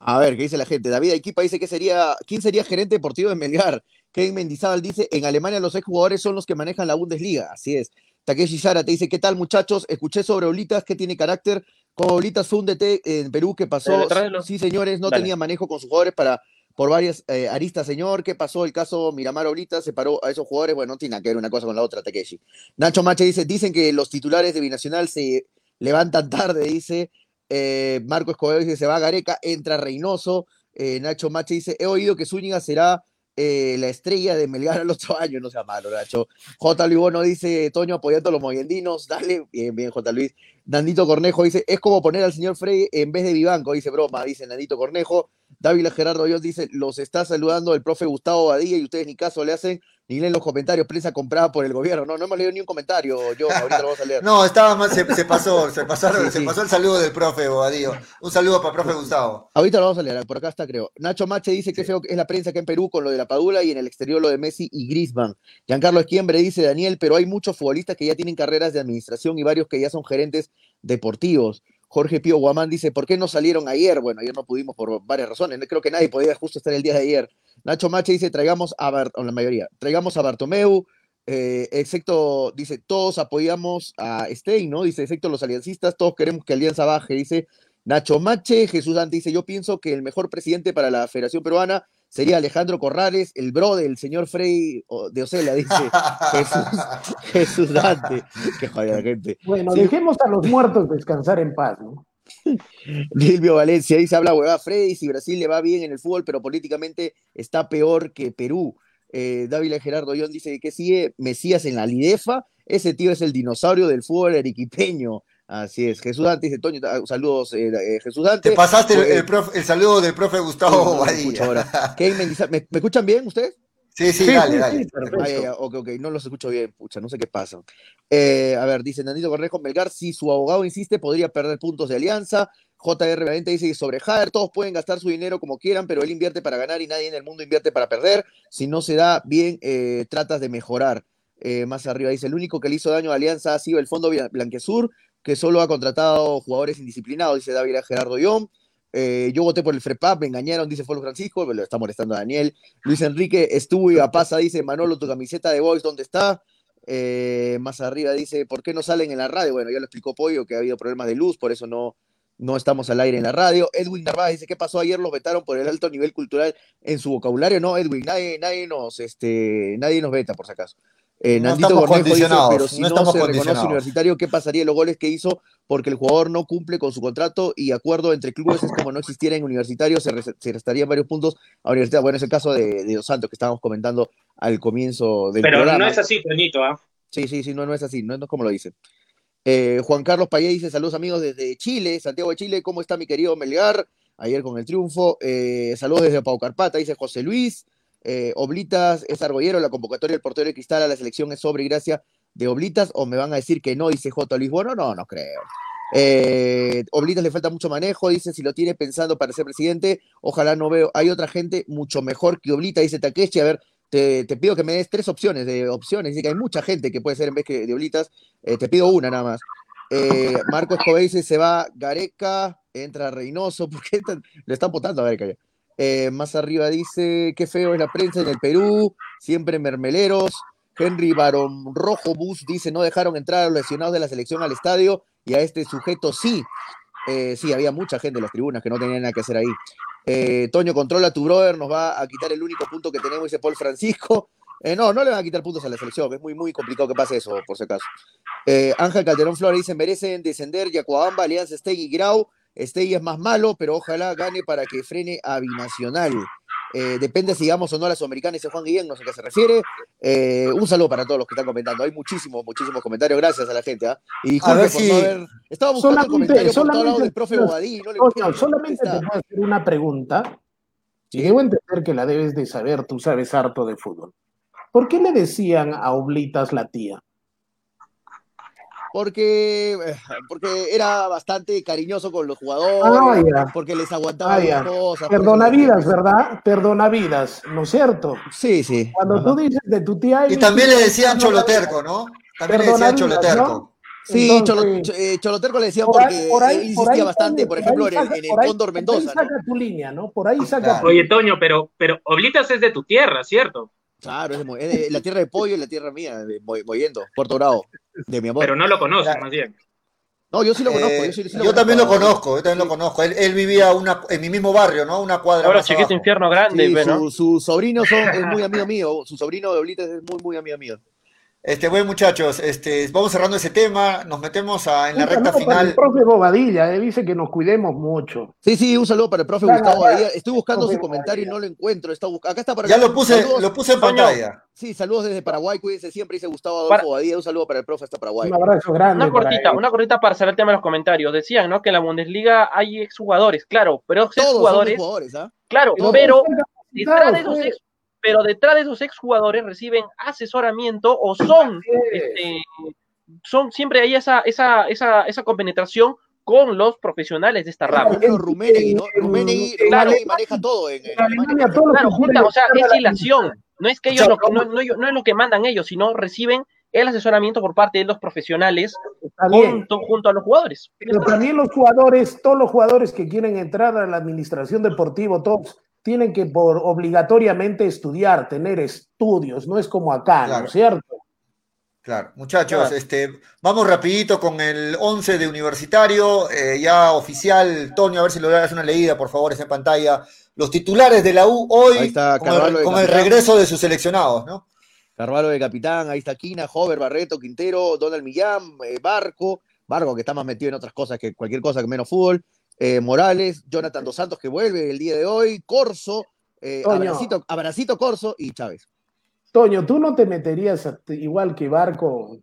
A ver, ¿qué dice la gente? David Equipa dice que sería, ¿quién sería gerente deportivo de Melgar? Kevin Mendizábal dice, en Alemania los jugadores son los que manejan la Bundesliga. Así es. Takeshi Sara te dice, ¿qué tal muchachos? Escuché sobre Oblitas que tiene carácter. Como Oblitas fue un DT en Perú que pasó, sí señores, no Dale. tenía manejo con sus jugadores para por varias eh, aristas, señor. ¿Qué pasó? El caso Miramar Oblitas separó a esos jugadores. Bueno, no tiene nada que ver una cosa con la otra, Takeshi. Nacho Mache dice, dicen que los titulares de Binacional se levantan tarde, dice. Eh, Marco Escobedo dice, se va a Gareca, entra Reynoso. Eh, Nacho Mache dice, he oído que Zúñiga será eh, la estrella de Melgar al otro año, no sea malo, Nacho. J. Luis Bono dice, Toño apoyando a los moyendinos, dale, bien, bien, J. Luis. Nandito Cornejo dice, es como poner al señor Frey en vez de Vivanco, dice broma, dice Nandito Cornejo. Dávila Gerardo Dios dice, los está saludando el profe Gustavo Badía y ustedes ni caso le hacen, ni leen los comentarios, prensa comprada por el gobierno. No, no hemos leído ni un comentario, yo ahorita lo vamos a leer. No, estaba mal, se, se pasó, se [laughs] pasaron, Sí, se sí. pasó el saludo del profe Bobadillo. Un saludo para el profe Gustavo. Ahorita lo vamos a leer, por acá está creo. Nacho Mache dice que Sí. feo que es la prensa acá en Perú con lo de la Padula y en el exterior lo de Messi y Griezmann. Giancarlo Esquiembre dice, Daniel, pero hay muchos futbolistas que ya tienen carreras de administración y varios que ya son gerentes deportivos. Jorge Pío Guamán dice, ¿por qué no salieron ayer? Bueno, ayer no pudimos por varias razones. Creo que nadie podía justo estar el día de ayer. Nacho Mache dice, traigamos a Bart, o la mayoría, traigamos a Bartomeu, eh, excepto, dice, todos apoyamos a Stein, ¿no? Dice, excepto los aliancistas, todos queremos que Alianza baje, dice Nacho Mache, Jesús Dante dice, yo pienso que el mejor presidente para la Federación Peruana sería Alejandro Corrales, el bro del señor Frey de Ocela, dice [laughs] Jesús, Jesús Dante. Qué joder, gente. Bueno, Sí. dejemos a los muertos descansar en paz, ¿no? Silvio Valencia dice, habla huevada Freddy, si Brasil le va bien en el fútbol, pero políticamente está peor que Perú. Eh, Dávila Gerardo John dice que sigue Mesías en la Lidefa, ese tío es el dinosaurio del fútbol arequipeño. Así es. Jesús Dante dice, Toño, ah, saludos, eh, eh, Jesús Dante. Te pasaste el, Pues, el profe- el saludo del profe Gustavo no ahora. Kevin Mendizábal, ¿me, me escuchan bien ustedes? Sí, sí, dale, dale. ya, ok, ok, no los escucho bien, pucha, no sé qué pasa. Eh, a ver, dice Nandito Cornejo, Melgar, si su abogado insiste, podría perder puntos de alianza. JR Valente dice que sobre Jader, todos pueden gastar su dinero como quieran, pero él invierte para ganar y nadie en el mundo invierte para perder. Si no se da bien, eh, tratas de mejorar. Eh, más arriba dice, el único que le hizo daño a Alianza ha sido el Fondo Blan- Blanquesur, que solo ha contratado jugadores indisciplinados, dice David Gerardo Young. Eh, yo voté por el FREPAP, me engañaron, dice Folo Francisco, me lo está molestando a Daniel. Luis Enrique estuvo y a pasa, dice Manolo, tu camiseta de Boys, ¿dónde está? Eh, más arriba dice, ¿por qué no salen en la radio? Bueno, ya lo explicó Pollo, que ha habido problemas de luz, por eso no, no estamos al aire en la radio. Edwin Narváez dice, ¿qué pasó ayer? Los vetaron por el alto nivel cultural en su vocabulario. No, Edwin, nadie, nadie, nos, este, nadie nos veta, por si acaso. Eh, No Nandito Cornejo dice, pero si no se reconoce universitario, ¿qué pasaría los goles que hizo? Porque el jugador no cumple con su contrato y acuerdo entre clubes es como no existiera en universitario, se, res- se restarían varios puntos a universidad. Bueno, es el caso de, de Dos Santos que estábamos comentando al comienzo del Pero programa. no es así, Toñito, ¿ah? Sí, sí, sí, no, no es así, no, no es como lo dicen. Eh, Juan Carlos Payé dice, saludos amigos desde Chile, Santiago de Chile, ¿cómo está mi querido Melgar? Ayer con el triunfo. Eh, saludos desde Paucarpata, dice José Luis. Eh, Oblitas es argollero, la convocatoria del portero de Cristal a la selección es sobre y gracia de Oblitas, o me van a decir que no, dice J. Luis Bueno, no, no creo. Eh, Oblitas le falta mucho manejo, dice si lo tiene pensando para ser presidente, ojalá no veo, hay otra gente mucho mejor que Oblita, dice Takeshi, a ver, te, pido que me des tres opciones de opciones, dice que hay mucha gente que puede ser en vez que de Oblitas, Eh, te pido una nada más. Marco Escobar dice se va Gareca, entra Reynoso, [laughs] ¿por qué tan- le están votando a Gareca ya? Eh, más arriba dice, qué feo es la prensa en el Perú, siempre mermeleros. Henry Barón Rojo Bus dice, no dejaron entrar a los lesionados de la selección al estadio y a este sujeto sí. Eh, sí, había mucha gente en las tribunas que no tenían nada que hacer ahí. Eh, Toño, controla tu brother, nos va a quitar el único punto que tenemos, dice Paul Francisco. No, no le van a quitar puntos a la selección, es muy, muy complicado que pase eso, por si acaso. Ángel Calderón Flores dice, merecen descender Yacuabamba, Alianza Stegui Grau. Stegui es más malo, pero ojalá gane para que frene a Binacional. Eh, depende si llegamos o no a la Sudamericana, dice Juan Guillén, no sé a qué se refiere. Eh, un saludo para todos los que están comentando. Hay muchísimos, muchísimos comentarios. Gracias a la gente. ¿ah? Y disculpe por si- no haber. Estaba buscando el Solamente- comentario por lados solamente- del profe Bobadí. No le solamente te Está. puedo hacer una pregunta. Y debo entender que la debes de saber, tú sabes harto de fútbol. ¿Por qué le decían a Oblitas la tía? Porque, eh, porque era bastante cariñoso con los jugadores, Ah, porque les aguantaba Ah, las cosas. por Perdona eso- vidas, ¿verdad? Perdona vidas, ¿no es cierto? Sí, sí. Cuando Ajá. tú dices de tu tía... Y también le decían choloterco, ¿no? También le decían choloterco. ¿no? Sí, Entonces, eh, Choloterco le decían por ahí- porque por ahí- él por insistía ahí, bastante, por ahí ejemplo, en el, saca- en el por ahí- Cóndor por ahí Mendoza. ¿no? saca tu línea, ¿no? Por ahí saca Claro. Oye, Toño, pero, pero Oblitas es de tu tierra, ¿cierto? Claro, es, de es de la tierra de pollo y la tierra mía, de Mo- Mollendo, Puerto Bravo, de mi amor. Pero no lo conoces, Claro. más bien. no, yo sí lo conozco. Eh, yo sí, sí yo también lo conozco. yo también lo conozco. Él, él vivía una, en mi mismo barrio, ¿no? Una cuadra Ahora más chiquito abajo. infierno grande, Sí, ve, ¿no? su, su sobrino son, es muy amigo mío, su sobrino de Oblitas es muy, muy amigo mío. Este, bueno, muchachos, este, vamos cerrando ese tema, nos metemos a- en la Un recta saludo para El final. profe Bobadilla, eh, dice que nos cuidemos mucho. Sí, sí, un saludo para el profe Gustavo. Badía. Estoy buscando su comentario y no lo encuentro. Está Acá está para Ya lo puse, Saludos. lo puse en pantalla. Sí, saludos desde Paraguay, cuídense siempre, dice Gustavo Adolfo Para- Badía. Un saludo para el profe hasta Paraguay. Un abrazo grande. Una cortita, una cortita para saber el tema de los comentarios. Decían, ¿no? Que en la Bundesliga hay exjugadores, claro, pero Todos son exjugadores, jugadores, ¿ah? claro, Pero detrás de pues. ex, pero detrás de esos exjugadores reciben asesoramiento o son, este, son siempre hay esa, esa, esa, esa compenetración con los profesionales de esta rama. ejemplo, Rumenegui, ¿no? Rumenegui, Rumenegui maneja todo en, en Alemania. Claro, junta, o sea, es hilación. No es que ellos lo, no, no, no es lo que mandan ellos, sino reciben el asesoramiento por parte de los profesionales junto, junto a los jugadores. Pero también los jugadores, todos los jugadores que quieren entrar a la administración deportiva, todos tienen que por obligatoriamente estudiar, tener estudios, no es como acá, Claro. ¿no es cierto? Claro, muchachos, Claro. este, vamos rapidito con el 11 de Universitario, eh, ya oficial, Toño, a ver si lo das una leída, por favor, está en pantalla. Los titulares de la U hoy está con, el, con regreso de sus seleccionados, ¿no? Carvalho de capitán, ahí está Quina, Hover, Barreto, Quintero, Donald Millán, eh, Barco, Barco que está más metido en otras cosas que cualquier cosa que menos fútbol, eh, Morales, Jonathan Dos Santos que vuelve el día de hoy, Corso, eh. Abracito, Abracito Corso y Chávez. Toño, ¿tú no te meterías a- igual que Barco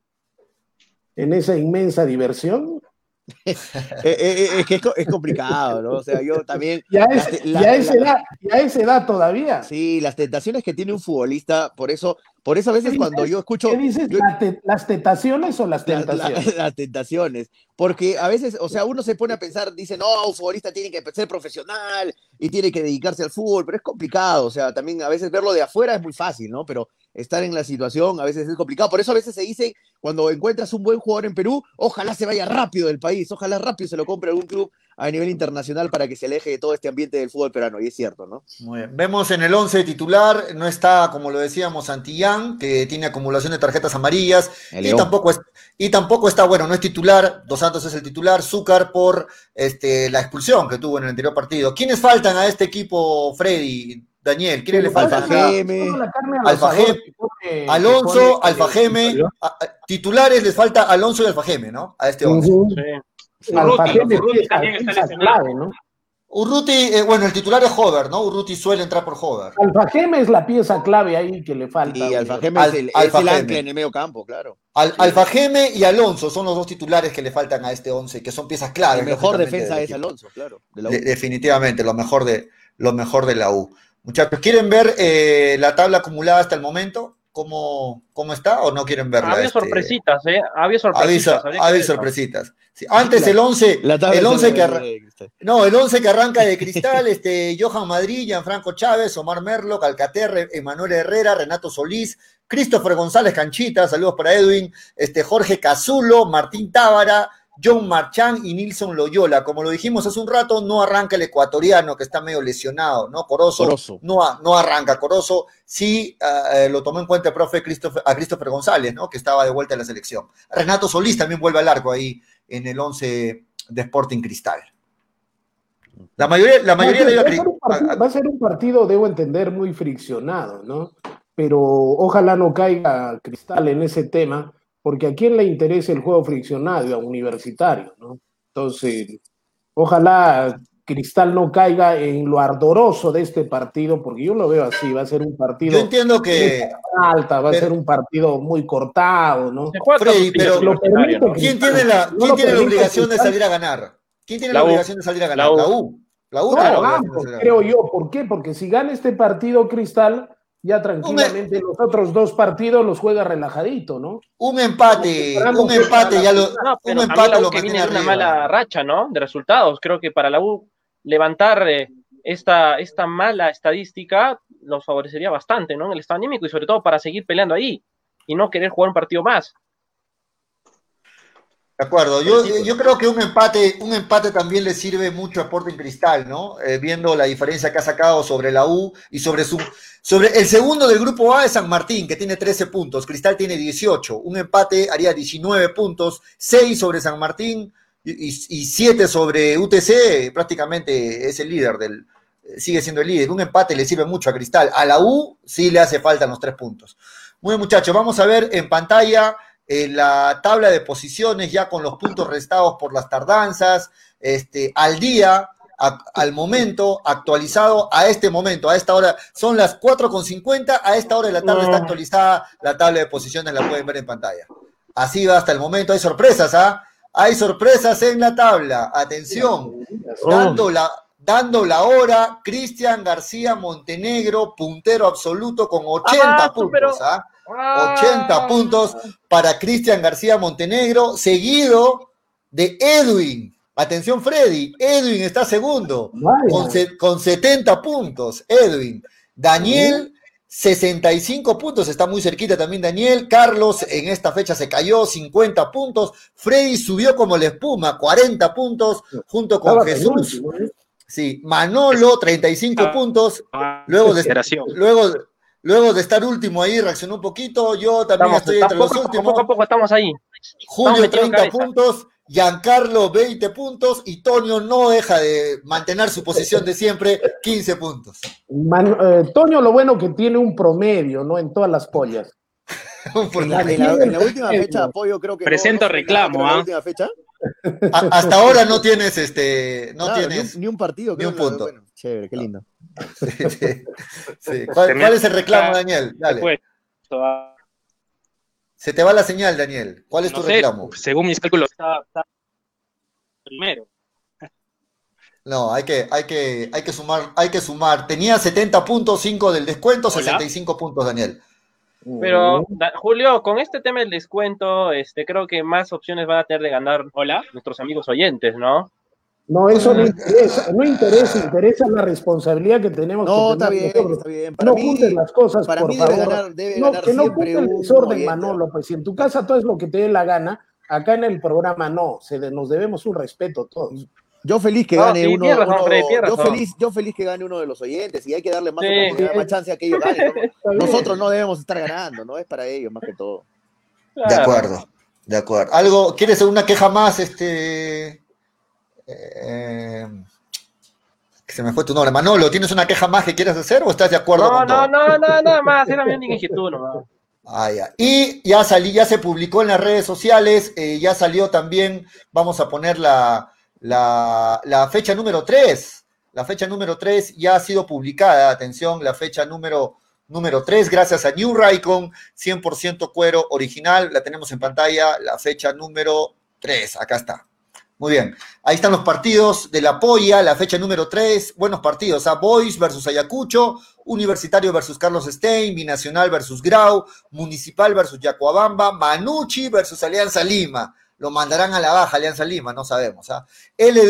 en esa inmensa diversión? [laughs] Eh, es que es, es, complicado, ¿no? O sea, yo también. [laughs] Ya, es, la, ya, esa edad, ya esa edad todavía. Sí, las tentaciones que tiene un futbolista, por eso, por eso a veces cuando yo escucho. ¿Qué dices? Yo, ¿Las tentaciones o las tentaciones? La, la, [laughs] las tentaciones. Porque a veces, o sea, uno se pone a pensar, dice, no, un futbolista tiene que ser profesional y tiene que dedicarse al fútbol, pero es complicado. O sea, también a veces verlo de afuera es muy fácil, ¿no? Pero estar en la situación a veces es complicado. Por eso a veces se dice, cuando encuentras un buen jugador en Perú, ojalá se vaya rápido del país, ojalá rápido se lo compre algún club a nivel internacional para que se aleje de todo este ambiente del fútbol peruano, y es cierto, ¿no? Muy bien. Vemos en el 11 titular, no está, como lo decíamos, Santillán, que tiene acumulación de tarjetas amarillas, y tampoco, es, y tampoco está, bueno, no es titular, Dos Santos es el titular, Zúcar por este, la expulsión que tuvo en el anterior partido. ¿Quiénes faltan a este equipo, Freddy? Daniel, ¿quiénes le faltan? Alfa Geme, Alfa Geme, Alonso, Alfa Geme, titulares les falta Alonso y Alfa Geme, ¿no? A este 11. Uh -huh. Sí. Urruti, Urruti también está lesionado. ¿no? Urruti, eh, bueno, el titular es Hover, ¿no? Urruti suele entrar por Hover. Alfa Geme es la pieza clave ahí que le falta. Y Alfa Geme es el, es el ancla en el medio campo, claro. Al, sí. Alfa Geme y Alonso son los dos titulares que le faltan a este 11, que son piezas clave. El mejor defensa es Alonso, claro. De de, definitivamente, lo mejor de, lo mejor de la U. Muchachos, ¿quieren ver eh, la tabla acumulada hasta el momento? ¿Cómo, ¿Cómo está o no quieren verla? Había este... sorpresitas, ¿eh? Había sorpresitas. Había, había sorpresitas. Sí, antes el 11, el 11 que arranca, no, el 11 que arranca de Cristal, [laughs] este, Johan Madrid, Gianfranco Chávez, Omar Merlo, Calcaterre, Emanuel Herrera, Renato Solís, Christopher González Canchita, saludos para Edwin, este, Jorge Cazulo, Martín Tábara, John Marchán y Nilson Loyola. Como lo dijimos hace un rato, no arranca el ecuatoriano que está medio lesionado, ¿no? Corozo, Corozo. No, no arranca. Corozo sí uh, lo tomó en cuenta el profe Christopher, a Christopher González, ¿no? Que estaba de vuelta en la selección. Renato Solís también vuelve al arco ahí en el 11 de Sporting Cristal. La mayoría, la mayoría va, a va a ser un partido, debo entender, muy friccionado, ¿no? Pero ojalá no caiga Cristal en ese tema porque a quién le interesa el juego friccionado, a universitario, ¿no? Entonces, ojalá Cristal no caiga en lo ardoroso de este partido, porque yo lo veo así, va a ser un partido... Yo entiendo que... Alta, va pero, a ser un partido muy cortado, ¿no? Freddy, pero ¿quién tiene la, ¿quién no tiene la obligación de salir a ganar? ¿Quién tiene la, la obligación de salir a ganar? La U. La U, la U no, no, creo yo. ¿Por qué? Porque si gana este partido Cristal ya tranquilamente un, los otros dos partidos los juega relajadito, ¿no? Un empate, un empate ya lo, no, un empate lo que viene una mala racha, ¿no? De resultados. Creo que para la U levantar eh, esta, esta mala estadística los favorecería bastante, ¿no? En el estado anímico y sobre todo para seguir peleando ahí y no querer jugar un partido más. De acuerdo, yo, yo creo que un empate, un empate también le sirve mucho a Sporting Cristal, ¿no? Eh, viendo la diferencia que ha sacado sobre la U y sobre su sobre el segundo del grupo A es San Martín, que tiene 13 puntos, Cristal tiene 18, un empate haría 19 puntos, 6 sobre San Martín y, y 7 sobre UTC, prácticamente es el líder del, sigue siendo el líder. Un empate le sirve mucho a Cristal. A la U sí le hace falta los tres puntos. Muy bien, muchachos, vamos a ver en pantalla en la tabla de posiciones ya con los puntos restados por las tardanzas, este, al día, a, al momento, actualizado a este momento, a esta hora, son las 4.50, a esta hora de la tarde está actualizada la tabla de posiciones, la pueden ver en pantalla. Así va hasta el momento, hay sorpresas, ¿ah? Hay sorpresas en la tabla, atención, dando la, dando la hora, Cristian García Montenegro, puntero absoluto con 80 ah, puntos, pero... ¿ah? 80 puntos para Cristian García Montenegro, seguido de Edwin. Atención, Freddy. Edwin está segundo con, con, 70 puntos. Edwin. Daniel, 65 puntos. Está muy cerquita también Daniel. Carlos en esta fecha se cayó, 50 puntos. Freddy subió como la espuma, 40 puntos, junto con Jesús. Sí, Manolo, 35 puntos. Luego de, luego, Luego de estar último ahí, reaccionó un poquito. Yo también estamos, estoy entre poco, los últimos. Poco a poco estamos ahí. Julio, 30 puntos. Giancarlo, 20 puntos. Y Toño no deja de mantener su posición de siempre, 15 puntos. Man, eh, Toño, lo bueno que tiene un promedio, ¿no? En todas las pollas. [laughs] en, la, en, la, en, la, [laughs] última fecha de apoyo, creo que. Presento no, no, reclamo, ¿ah? ¿eh? última fecha? A, hasta ahora no tienes este. No claro, tienes. Ni un, ni un partido, ni un punto. Bueno, chévere, qué lindo. [laughs] Sí, sí, sí. ¿Cuál, ¿Cuál, es el reclamo, Daniel? Dale. Se te va la señal, Daniel. ¿Cuál es no tu sé, reclamo? Según mis cálculos, está, está... primero. No, hay que, hay que, hay que sumar, hay que sumar. Tenía 70 puntos, 5 del descuento, Hola. 65 puntos, Daniel. Pero, da- Julio, con este tema del descuento, este, creo que más opciones van a tener de ganar Hola. nuestros amigos oyentes, ¿no? No, eso no interesa, no interesa, interesa la responsabilidad que tenemos No, que está bien, nosotros. está bien. Para no mí, juntes las cosas, para por mí debe favor. ganar, debe no, ganar que no siempre junte el desorden. Manolo, pues si en tu casa todo es lo que te dé la gana, acá en el programa no, se de- nos debemos un respeto todos. Yo feliz que No, gane sí, uno, razón, uno- Freddy, tienes yo feliz, yo feliz que gane uno de los oyentes y hay que darle más Sí. oportunidad, más chance a que ellos ganen. ¿no? [laughs] Nosotros no debemos estar ganando, no es para ellos más que todo. De acuerdo, de acuerdo. ¿Algo, quieres hacer una queja más, este? Eh, que se me fue tu nombre. Manolo, ¿tienes una queja más que quieras hacer o estás de acuerdo No, con todo? no, no, no, nada más, era mi única inquietud nomás. [laughs] Ah, ya. Y ya salí, ya se publicó en las redes sociales, eh, ya salió también, vamos a poner la, la, la fecha número 3. La fecha número 3 ya ha sido publicada, atención, la fecha número, número 3, gracias a New Raycon, 100% cuero original, la tenemos en pantalla, la fecha número 3, acá está. Muy bien, ahí están los partidos de la Polla, la fecha número 3, buenos partidos, a Boys versus Ayacucho, Universitario versus Carlos Stein, Binacional versus Grau, Municipal versus Yacuabamba, Manucci versus Alianza Lima. Lo mandarán a la baja Alianza Lima, no sabemos. ¿ah?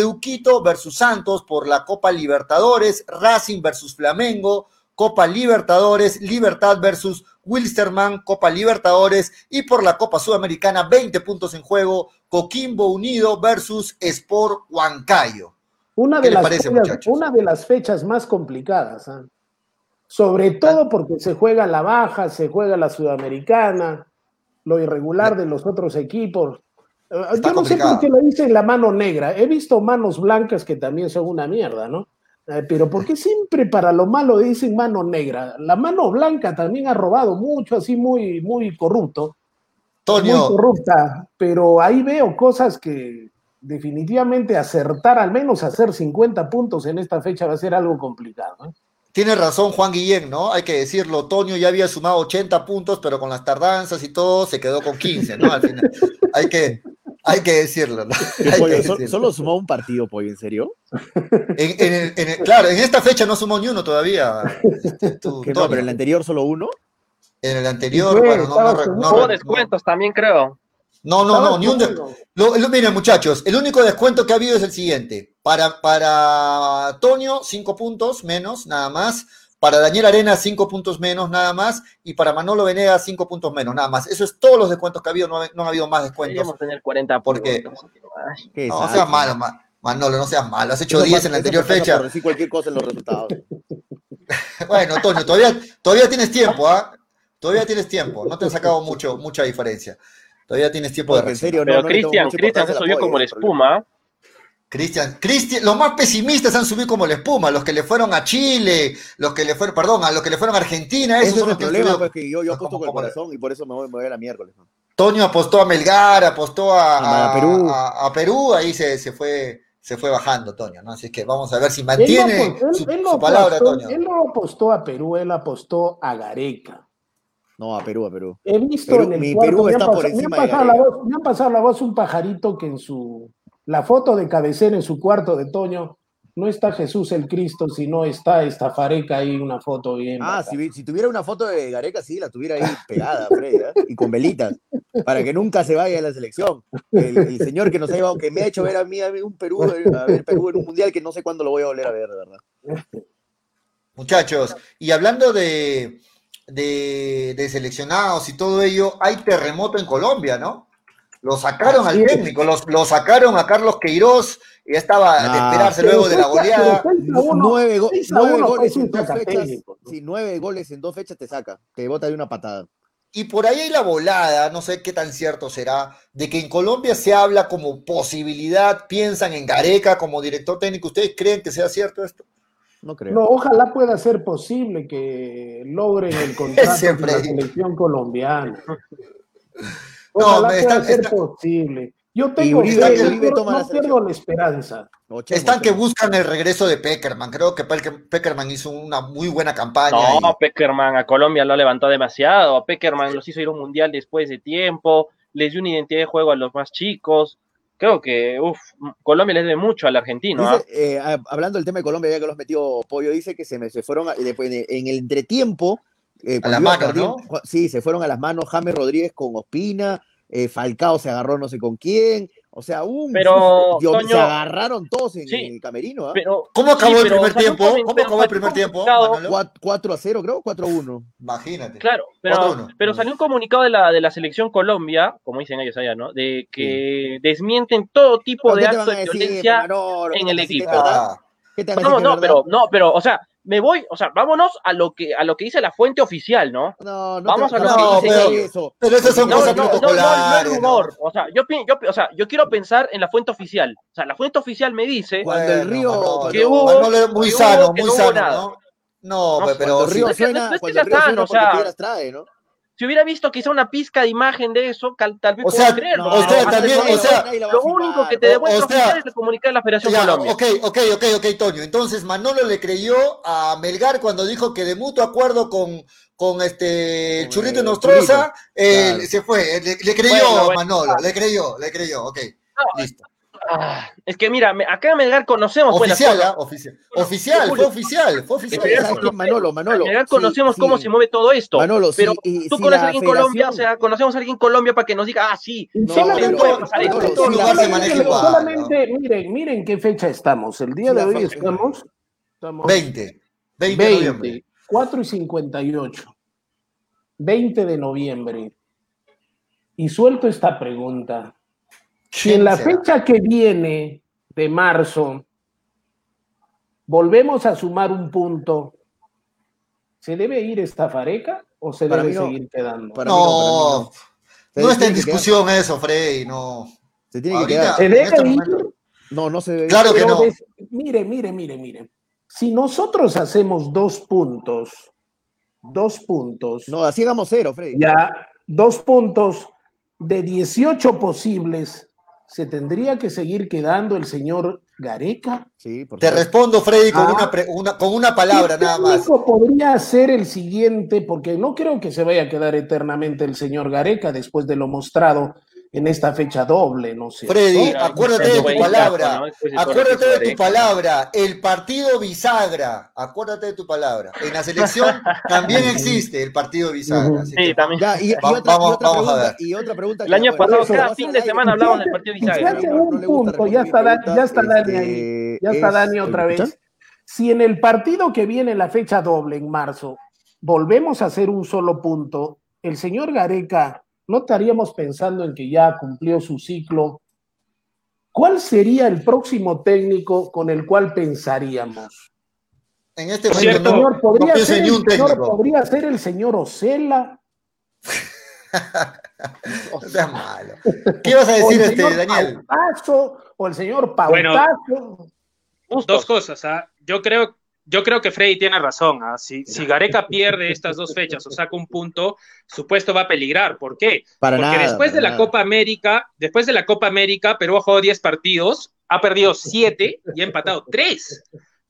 Uquito versus Santos por la Copa Libertadores, Racing versus Flamengo, Copa Libertadores, Libertad versus Wilstermann, Copa Libertadores y por la Copa Sudamericana, 20 puntos en juego, Coquimbo Unido versus Sport Huancayo. Una ¿Qué de, las parece, fechas, una de las fechas más complicadas, ¿ah? sobre todo porque se juega la baja, se juega la sudamericana, lo irregular de los otros equipos. Está Yo no sé por qué le dicen la mano negra. He visto manos blancas que también son una mierda, ¿no? Eh, pero ¿por qué siempre para lo malo dicen mano negra? La mano blanca también ha robado mucho, así muy, muy corrupto. muy Toño, corrupta, pero ahí veo cosas que definitivamente acertar, al menos hacer 50 puntos en esta fecha va a ser algo complicado. ¿eh? Tiene razón Juan Guillén, ¿no? Hay que decirlo, Toño ya había sumado 80 puntos, pero con las tardanzas y todo se quedó con 15, ¿no? Al final. Hay que, hay que decirlo, ¿no? Hay que Pollo, so- decirlo. solo sumó un partido, Pollo, ¿en serio? En- en el- en el- claro, en esta fecha no sumó ni uno todavía. este, [laughs] tú, no, pero en el anterior solo uno. En el anterior, Sí, bueno, no, no, no, Hubo descuentos también, creo. no, no, no, ni un de- seguro. Lo- lo- miren, muchachos, el único descuento que ha habido es el siguiente. Para, para Toño, cinco puntos menos, nada más. Para Daniel Arena, cinco puntos menos, nada más. Y para Manolo Venegas, cinco puntos menos, nada más. Eso es todos los descuentos que ha habido, no ha, no ha habido más descuentos. Deberíamos tener 40 Porque-. Ay, No, seas malo, Ma- Manolo, no seas malo. Has hecho Eso 10 pasa- en la anterior fecha. Por decir cualquier cosa en los resultados. [laughs] Bueno, Toño, todavía, todavía tienes tiempo, ¿ah? Todavía tienes tiempo. No te han sacado mucho, mucha diferencia. Todavía tienes tiempo de reaccionar. serio, no, Pero no Cristian, Cristian se subió como la ese es el problema. Cristian, Cristian, los más pesimistas han subido como la espuma, los que le fueron a Chile, los que le fueron, perdón, a los que le fueron a Argentina, esos Ese son es los el problema, subido. pues que yo, yo apuesto con el corazón y por eso me voy, me voy a la miércoles. ¿no? Toño apostó a Melgar, apostó a, A a- Perú. a- a Perú, ahí se, se fue, se fue bajando, Toño, ¿no? Así es que vamos a ver si Él no mantiene apostó- él- su, él no su palabra, apostó- Toño. él no apostó a Perú, él apostó a Gareca. No, a Perú, a Perú. He visto Perú- en el mi cuarto, Perú me, han está por pasado, me han encima de la voz, me han pasado la voz un pajarito que en su la foto de cabecera en su cuarto de Toño no está Jesús el Cristo, sino está esta fareca ahí, una foto bien. Ah, si, vi- si tuviera una foto de Gareca, sí, la tuviera ahí pegada, Freddy, ¿eh? y con velitas, para que nunca se vaya de la selección. El, el señor que nos ha llevado, que me ha hecho ver a mí, a mí un Perú, a ver Perú en un mundial que no sé cuándo lo voy a volver a ver, de verdad. Muchachos, y hablando de, de, de seleccionados y todo ello, hay terremoto en Colombia, ¿no? Lo sacaron Así al técnico, los- lo sacaron a Carlos Queiroz, y ya estaba de Ah. esperarse luego de la goleada. nueve, go- goles en dos fechas. nueve goles en dos fechas te saca, te bota de una patada. Y por ahí hay la volada, no sé qué tan cierto será, de que en Colombia se habla como posibilidad, piensan en Gareca como director técnico. ¿Ustedes creen que sea cierto esto? No creo. No, ojalá pueda ser posible que logren el [laughs] contrato con la selección colombiana. [laughs] No, pueda está- ser está- posible. Yo tengo fe, no toma la no selección. pierdo la esperanza. Están que buscan el regreso de Peckerman. Creo que Pe- Peckerman hizo una muy buena campaña. No, y- Peckerman a Colombia lo levantó demasiado. A Peckerman los hizo ir a un mundial después de tiempo. Les dio una identidad de juego a los más chicos. creo que uf, Colombia le debe mucho al argentino. ¿ah? Dice, eh, hablando del tema de Colombia, ya que los metió Pollo, dice que se, me, se fueron a- después de- en el entretiempo. Eh, A las manos, perdiendo, ¿no? Sí, se fueron a las manos James Rodríguez con Ospina, eh, Falcao se agarró no sé con quién. O sea, un, Pero, Dios, se agarraron todos en sí, el camerino. ¿ah? Pero, ¿Cómo acabó sí, el primer tiempo? ¿Cómo acabó el primer tiempo? comunicado- Manolo? Cuat- 4 a 0, creo, 4 a 1. Imagínate. Claro, pero, 4-1. pero salió un comunicado de la, de la selección Colombia, como dicen ellos allá, ¿no? De que desmienten todo tipo de acto de violencia en el equipo. Ah, ¿Qué te van a Vamos, decir no, es pero, no, pero, o sea, me voy, o sea, vámonos a lo que, a lo que dice la fuente oficial, ¿no? No, no Vamos a lo no, que no, dicen pero ellos. eso. Pero esas son No, cosas no, no, no, no, protocolares. rumor. O sea, yo, yo, o sea, yo quiero pensar en la fuente oficial. O sea, la fuente oficial me dice Cuando el río- que hubo- muy sano, muy sano, nada. ¿no? No, No, pues, pero sí. río suena, no es que cuando sea el río sano, suena o porque sea, trae, ¿no? Si hubiera visto quizá una pizca de imagen de eso, cal- tal vez O sea, creerlo. o sea, también, o sea, lo único que te demuestra o sea, es el comunicado de la Federación Ya, Colombia. ok, ok, ok, ok, Toño. Entonces Manolo le creyó a Melgar cuando dijo que de mutuo acuerdo con, con este Churrito el Nostroza, eh, claro. se fue. Le, le creyó Bueno, bueno. Manolo, le creyó, le creyó, ok. Listo. Ah, es que mira, acá en Melgar conocemos Oficial, cosas. ¿ah? Oficial. Oficial, fue oficial, fue oficial. ¿Sabes qué, Manolo, Manolo? En Melgar sí, conocemos sí. cómo se mueve todo esto. Manolo, pero sí, tú si conoces a alguien en Colombia, o sea, conocemos a alguien en Colombia para que nos diga, ah, sí. No, solamente, puede pasar esto. sí, se solamente- miren, miren qué fecha estamos. El día Sí, de hoy estamos, estamos 20. 20 de noviembre. 20, 4 y 58. 20 de noviembre. Y suelto esta pregunta. Si en la fecha que viene de marzo volvemos a sumar un punto, ¿se debe ir esta fareca o se Para debe no. seguir quedando? Para mí no, para mí No, está en quedar- discusión eso, Freddy, no. Se tiene que quedar. ¿Se debe este ir? No, no se debe. Claro que Pero no. des- mire, mire, mire, mire. Si nosotros hacemos dos puntos, dos puntos, No, así hagamos cero, Freddy. ya dos puntos de 18 posibles, ¿se tendría que seguir quedando el señor Gareca? Sí, por Te respondo, Freddy, con, Ah. una, pre- una- con una palabra ¿Qué nada más. podría ser el siguiente? Porque no creo que se vaya a quedar eternamente el señor Gareca después de lo mostrado en esta fecha doble, no sé. Freddy, ¿no? acuérdate de tu palabra. Acuérdate de tu palabra. El partido bisagra. Acuérdate de tu palabra. En la selección también existe el partido bisagra. así Sí, que- también. Ya, y, y Va- otra, y vamos- otra vamos a ver. y otra pregunta. El año pasado, cada fin de semana hablaban del partido bisagra. hace no- no punto, ya está, Dani- ya está Dani este, ahí, ya está es- Dani otra vez. Si en el partido que viene, la fecha doble en marzo, volvemos a hacer un solo punto, el señor Gareca, ¿no estaríamos pensando en que ya cumplió su ciclo? ¿Cuál sería el próximo técnico con el cual pensaríamos? En este momento cierto, no, Señor, no ¿podría, pienso ser el un señor, podría ser el señor Ocela [laughs] No seas malo. ¿Qué ibas a o decir, el este, Daniel? Pautazo o el señor Bueno, Pautazo. Dos cosas. ¿ah? Yo creo, yo creo que Freddy tiene razón. ¿ah? Si, si Gareca pierde estas dos fechas o saca un punto, su puesto va a peligrar. ¿Por qué? Para Porque nada, después para de la nada. Copa América, después de la Copa América, Perú ha jugado 10 partidos, ha perdido 7 y ha empatado 3.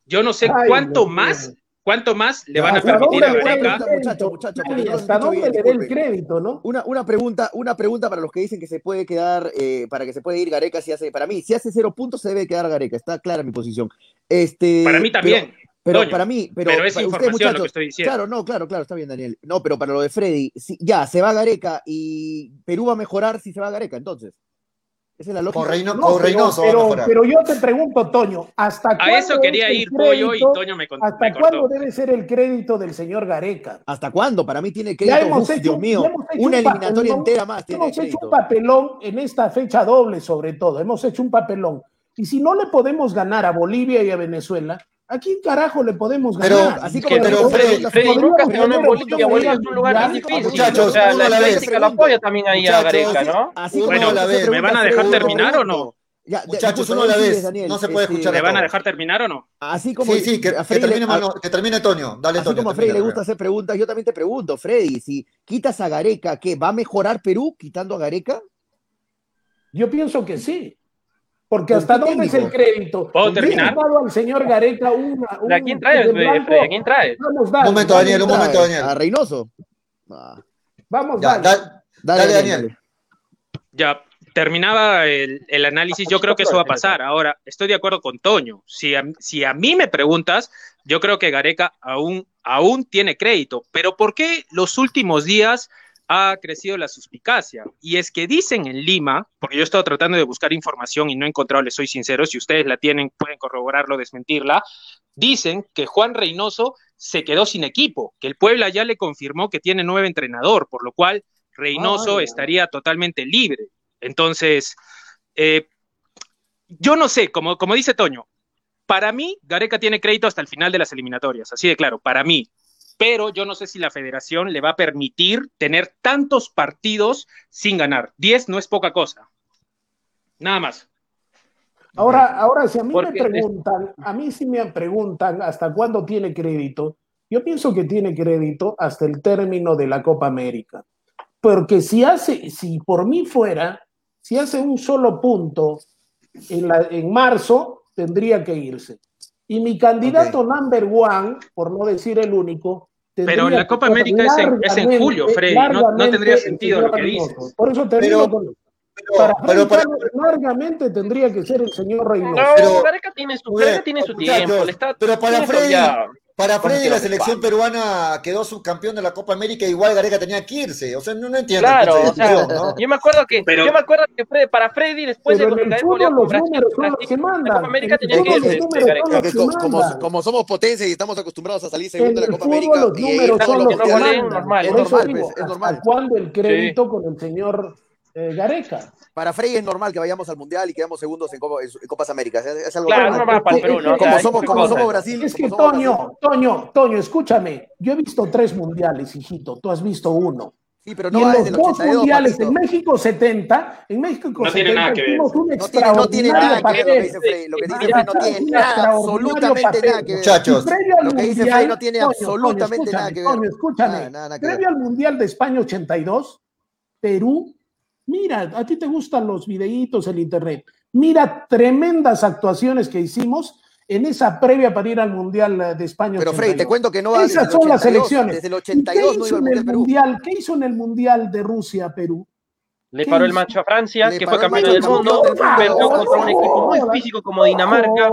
Yo no sé Ay, cuánto Dios más, cuánto más le van a ¿Hasta permitir a Gareca. Muchacho, muchacho, ¿Hasta dónde le da el crédito, no? Una, una pregunta, una pregunta para los que dicen que se puede quedar, eh, para que se puede ir Gareca si hace, para mí, si hace cero puntos se debe quedar Gareca, está clara mi posición. Este, Para mí también. Pero, pero Toño, para mí, pero, pero es para información ustedes, lo que estoy diciendo. Claro, no, claro, claro, está bien, Daniel. No, pero para lo de Freddy, si, ya, se va Gareca y Perú va a mejorar si se va Gareca, entonces. Esa es la lógica. Con, Reino- No, con pero, Reynoso va a pero- mejorar. pero yo te pregunto, Toño, ¿hasta A cuándo eso quería ir Pollo y crédito- Toño me, con- ¿Hasta me cuándo debe ser el crédito del señor Gareca? ¿Hasta cuándo? Para mí tiene Ya crédito, hemos uf, hecho- Dios mío, ya hemos hecho una un eliminatoria papelón, entera más tiene Hemos hecho crédito. un papelón en esta fecha doble, sobre todo. Hemos hecho un papelón. Y si no le podemos ganar a Bolivia y a Venezuela, ¿a quién carajo le podemos Pero- ganar? Así Es como que, pero, pero, Freddy, Freddy nunca se ganó en Bolivia. Bolivia es un lugar bien difícil. Muchachos, o sea, uno la a la vez. lo apoya también ahí a Muchachos, Gareca, ¿no? Así Bueno, como a la vez. ¿Me van a dejar terminar o no? Ya, Muchachos, uno a la vez. Daniel, No se puede este, escuchar ¿Me a van a dejar terminar o no? Así como Sí, sí, que, a que termine, a- Mano- que termine Toño. Dale, Así Toño. como a Freddy le gusta hacer preguntas, yo también te pregunto, Freddy, si quitas a Gareca, ¿qué? ¿Va a mejorar Perú quitando a Gareca? Yo pienso que sí. Porque ¿Con hasta dónde es el crédito. ¿Puedo Le terminar? al señor Gareca una. ¿A un- quién traes, en Freddy? blanco. ¿A quién traes? Vamos, dale, Un momento, Daniel, un momento, Daniel. ¿A Reynoso? Ah, Vamos, Ya, dale. da- dale, Dale, Daniel. Daniel. Ya, terminaba el, el análisis, yo creo que eso va a pasar. Ahora, estoy de acuerdo con Toño. Si a, si a mí me preguntas, yo creo que Gareca aún, aún tiene crédito. Pero ¿por qué los últimos días ha crecido la suspicacia? Y es que dicen en Lima, porque yo he estado tratando de buscar información y no he encontrado, les soy sincero, si ustedes la tienen, pueden corroborarlo, desmentirla. Dicen que Juan Reynoso se quedó sin equipo, que el Puebla ya le confirmó que tiene nuevo entrenador, por lo cual Reynoso estaría totalmente libre. Entonces, eh, yo no sé, como, como dice Toño, para mí Gareca tiene crédito hasta el final de las eliminatorias, así de claro, para mí. Pero yo no sé si la federación le va a permitir tener tantos partidos sin ganar. 10 no es poca cosa. Nada más. Ahora, ahora, si a mí Porque- me preguntan, a mí sí me preguntan hasta cuándo tiene crédito, yo pienso que tiene crédito hasta el término de la Copa América. Porque si hace, si por mí fuera, si hace un solo punto en, la- en marzo, tendría que irse. Y mi candidato number one, por no decir el único, Pero la Copa América es en- es en julio, Freddy, no- tendría sentido lo que dices. Por eso te Pero- digo, con- Pero, para pero, largamente tendría que ser el señor Reynoso. No, Pero- Gareca tiene su, Gareca tiene su tiempo. le está, pero para Freddy- ya- para ¿Cómo Freddy que la selección culpable? peruana quedó subcampeón de la Copa América, igual Gareca tenía que irse. O sea, no, no entiendo. Claro, o sea, ¿no? yo me acuerdo que, Pero- yo me acuerdo que Fred- para Freddy después de caer fútbol goleado con los Brasil, números Brasil, que la. Copa América el tenía que irse este, Gareca. que como, somos potencia y estamos acostumbrados a salir segundo de el la Copa fútbol América los y números son lo los que que no goleen, normal, es Por eso normal, digo, pues, es ¿hasta normal. cuándo el crédito con el señor eh, Gareca? Para Frey es normal que vayamos al Mundial y quedamos segundos en, Copa- en Copas Américas. Es, es algo Claro, normal. para el Perú, ¿no? Como somos, como somos Brasil. Es que somos Brasil. Toño, Toño, Toño, escúchame. Yo he visto tres mundiales, hijito. Tú has visto uno. Sí, pero y no en va los dos 82, mundiales, papito. en México 70, en México No tiene 70 nada que ver. un No tiene, no tiene nada extraordinario que ver lo que papel. dice Frey. Lo que dice Ya Frey no tiene nada, extraordinario absolutamente papel. nada que ver. Muchachos, Y Lo que dice Frey no tiene Toño, absolutamente Toño, nada que escúchame, ver. Toño, escúchame. Nada, nada, nada que previo ver. al mundial de España 82, Perú, mira, a ti te gustan los videitos, el internet. Mira tremendas actuaciones que hicimos en esa previa para ir al mundial eh, de España. Pero Frey, 82. te cuento que no va desde Esas el son las 82. elecciones. Desde el ¿Y qué 82 no hizo iba en el Mundial Perú. mundial? ¿Qué hizo en el mundial de Rusia a Perú? Le ¿Qué paró el hizo? macho a Francia, Le que fue campeón del mundo, perdió contra un equipo muy físico como Dinamarca.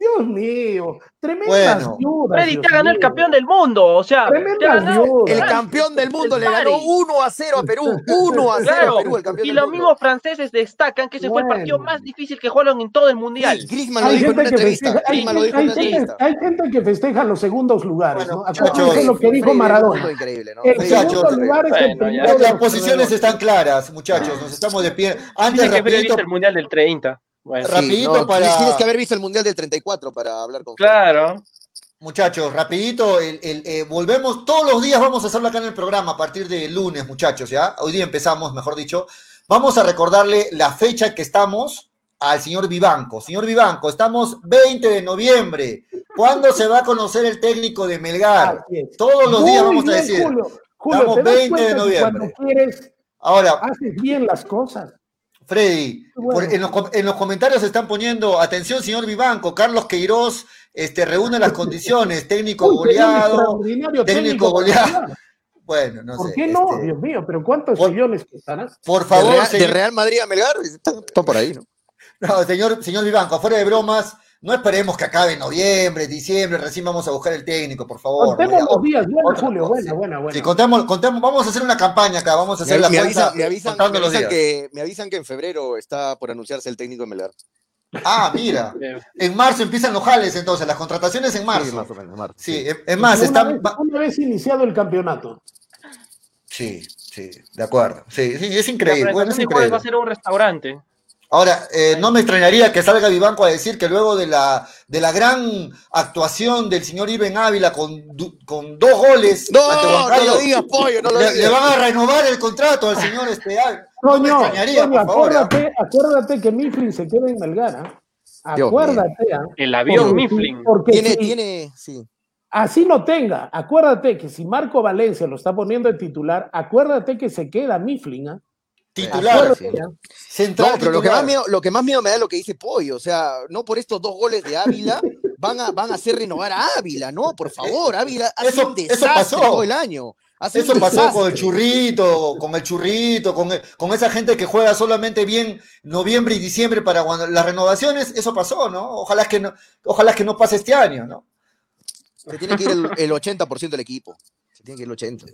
Dios mío, tremendas Bueno. viudas, Freddy Dios te ganó el mío. campeón del mundo, o sea, te Tremendas ganó. El campeón del mundo le ganó Bari. 1 a 0 a Perú. 1 a 0 Claro, a Perú, el campeón y del los mundo. mismos franceses destacan que ese fue el partido Bueno. más difícil que jugaron en todo el mundial. Sí, Griezmann lo Hay dijo en gente, una que entrevista. festeja, hay, lo dijo gente, entrevista. hay gente que festeja los segundos lugares, Bueno, ¿no? Acuérdense muchachos, lo que dijo es Maradona. increíble, ¿no? El es Muchachos, segundo lugar es el Bueno, primero de Las posiciones están claras, muchachos. Nos estamos despidiendo. Antes, que el mundial del 30. Bueno, Ra- rapidito no, para- Tienes que haber visto el Mundial del 34 para hablar con claro. muchachos, rapidito. el- el, eh, volvemos, todos los días vamos a hacerlo acá en el programa a partir de lunes, muchachos, ¿ya? Hoy día empezamos, mejor dicho. Vamos a recordarle la fecha que estamos al señor Vivanco. Señor Vivanco, estamos 20 de noviembre. ¿Cuándo se va a conocer el técnico de Melgar? Todos los días vamos a decir. Julio, Julio, Estamos ¿te das 20 de noviembre. Cuando quieres, Ahora, haces bien las cosas. Freddy, Bueno. por- en, los, com- en los comentarios están poniendo, atención señor Vivanco, Carlos Queiroz este, reúne las condiciones, técnico Uy, goleado, técnico goleado. [laughs] Bueno, no ¿Por sé. qué no? este, Dios mío, pero ¿cuántos por- millones costará? por De favor, de Real Madrid a Melgar, está, está por ahí, ¿no? [laughs] no, señor, señor Vivanco, fuera de bromas, no esperemos que acabe noviembre, diciembre, recién vamos a buscar el técnico, por favor. Contemos los días, Julio, buena, sí. buena, buena. Sí, contemos, contemos, vamos a hacer una campaña acá, vamos a Me, hacer la me avisan, me, avisan, contando me los avisan días. que, me avisan que en febrero está por anunciarse el técnico de Melgar. Ah, mira, [laughs] en marzo empiezan los jales entonces, las contrataciones en marzo. Sí, más o menos, marzo, Sí, sí. es- más, una, vez, una vez iniciado el campeonato. Sí, sí, de acuerdo. Sí, sí, es La increíble. Bueno, es increíble. va a ser un restaurante. Ahora, eh, no me extrañaría que salga Vivanco a decir que luego de la, de la gran actuación del señor Iben Ávila con, du- con dos goles ante No, no Huancayo, lo digas, pollo, no lo le, le van a renovar el contrato al señor este Ávila. No me extrañaría, Toño, por favor. ¿ah? acuérdate, acuérdate que Mifflin se queda en Melgar. ¿ah? Dios Acuérdate. ¿ah? El avión Porque- Mifflin. Porque Tiene, si tiene, sí. así lo tenga, acuérdate que si Marco Valencia lo está poniendo de titular, acuérdate que se queda Mifflin. ¿ah? Titular, central No, pero lo que, más miedo, lo que más miedo me da es lo que dice Pollo. O sea, no por estos dos goles de Ávila van a, van a hacer renovar a Ávila, ¿no? Por favor, Ávila ha Eso- un eso desastre pasó. todo el año. Hace Eso pasó desastre. con el churrito, con el churrito, con, el- con esa gente que juega solamente bien noviembre y diciembre para cuando las renovaciones, eso pasó, ¿no? Ojalá que no, ojalá que no pase este año, ¿no? Se tiene que ir el, el 80% del equipo. Se tiene que ir el 80%.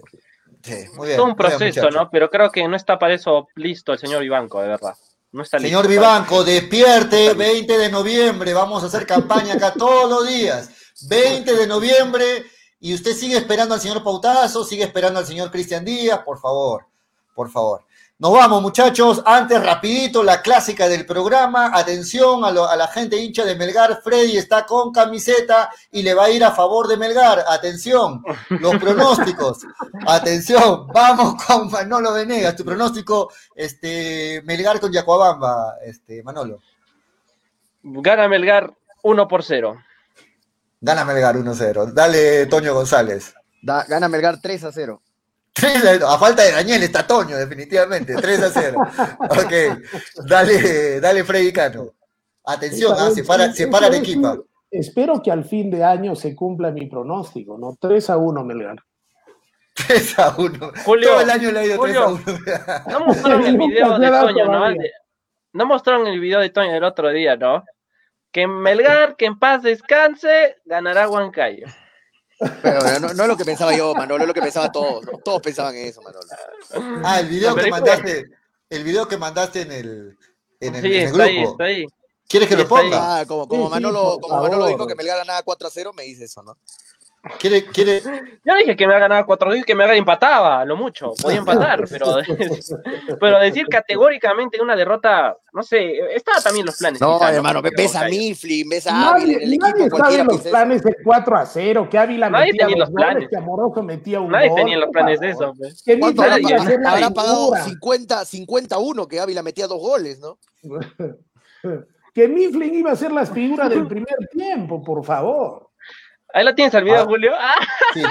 Sí, muy bien. todo un bien, proceso. ¿no? Pero creo que no está para eso listo el señor Vivanco, de verdad. No está listo. Señor Vivanco, despierte 20 de noviembre, vamos a hacer campaña acá todos los días. 20 de noviembre y usted sigue esperando al señor Pautazo, sigue esperando al señor Cristian Díaz, por favor, por favor. Nos vamos, muchachos. Antes, rapidito, la clásica del programa. Atención a, lo- a la gente hincha de Melgar. Freddy está con camiseta y le va a ir a favor de Melgar. Atención, los [laughs] pronósticos. Atención, vamos con Manolo Venegas. Tu pronóstico, este, Melgar con Yacuabamba, este, Manolo. Gana Melgar 1 por 0. Gana Melgar 1-0. Dale, Toño González. Da- gana Melgar 3 a 0. Tres a a falta de Daniel está Toño, definitivamente. 3 a 0. Ok. Dale, dale, Freddy Cano. Atención, ah, se para, se para Arequipa. Espero que al fin de año se cumpla mi pronóstico, ¿no? 3 a 1 Melgar. 3 a 1. Julio, Todo el año le ha ido 3 a Julio. 1. [laughs] No mostraron el [laughs] video de Toño, ¿no? No mostraron el video de Toño del otro día, ¿no? Que Melgar, que en paz descanse, ganará Huancayo. Pero no, no es lo que pensaba yo, Manolo, es lo que pensaban todos. ¿no? Todos pensaban eso, Manolo. Ah, el video que mandaste, el video que mandaste en el, en el, Sí, en el está ahí, grupo. está ahí. ¿Quieres que Sí, lo ponga? Ah, como, como Manolo, como Manolo dijo que Melgar ganaba 4 a 0, me dice eso, ¿no? ¿Quiere, quiere, Yo dije que me ha ganado 4 días, que me empataba, lo mucho, podía empatar, [laughs] pero, [laughs] pero decir categóricamente una derrota, no sé, estaba también los planes. No, quizá, hermano, Porque ves a. Mifflin, ves a Ávila Nadie, en el equipo, los planes de 4 a 0, que Ávila Nadie metía tenía dos los planes. goles, que Amoroso metía un Nadie gol, tenía los planes de eso. pues. Que ¿Cuánto Mifflin habrá, iba a ser la habrá pagado figura. 50, 51 que Ávila metía dos goles, ¿no? [laughs] Que Mifflin iba a ser la figura del primer tiempo, por favor. Ahí la tienes el video, Ah. Julio. Ah, sí.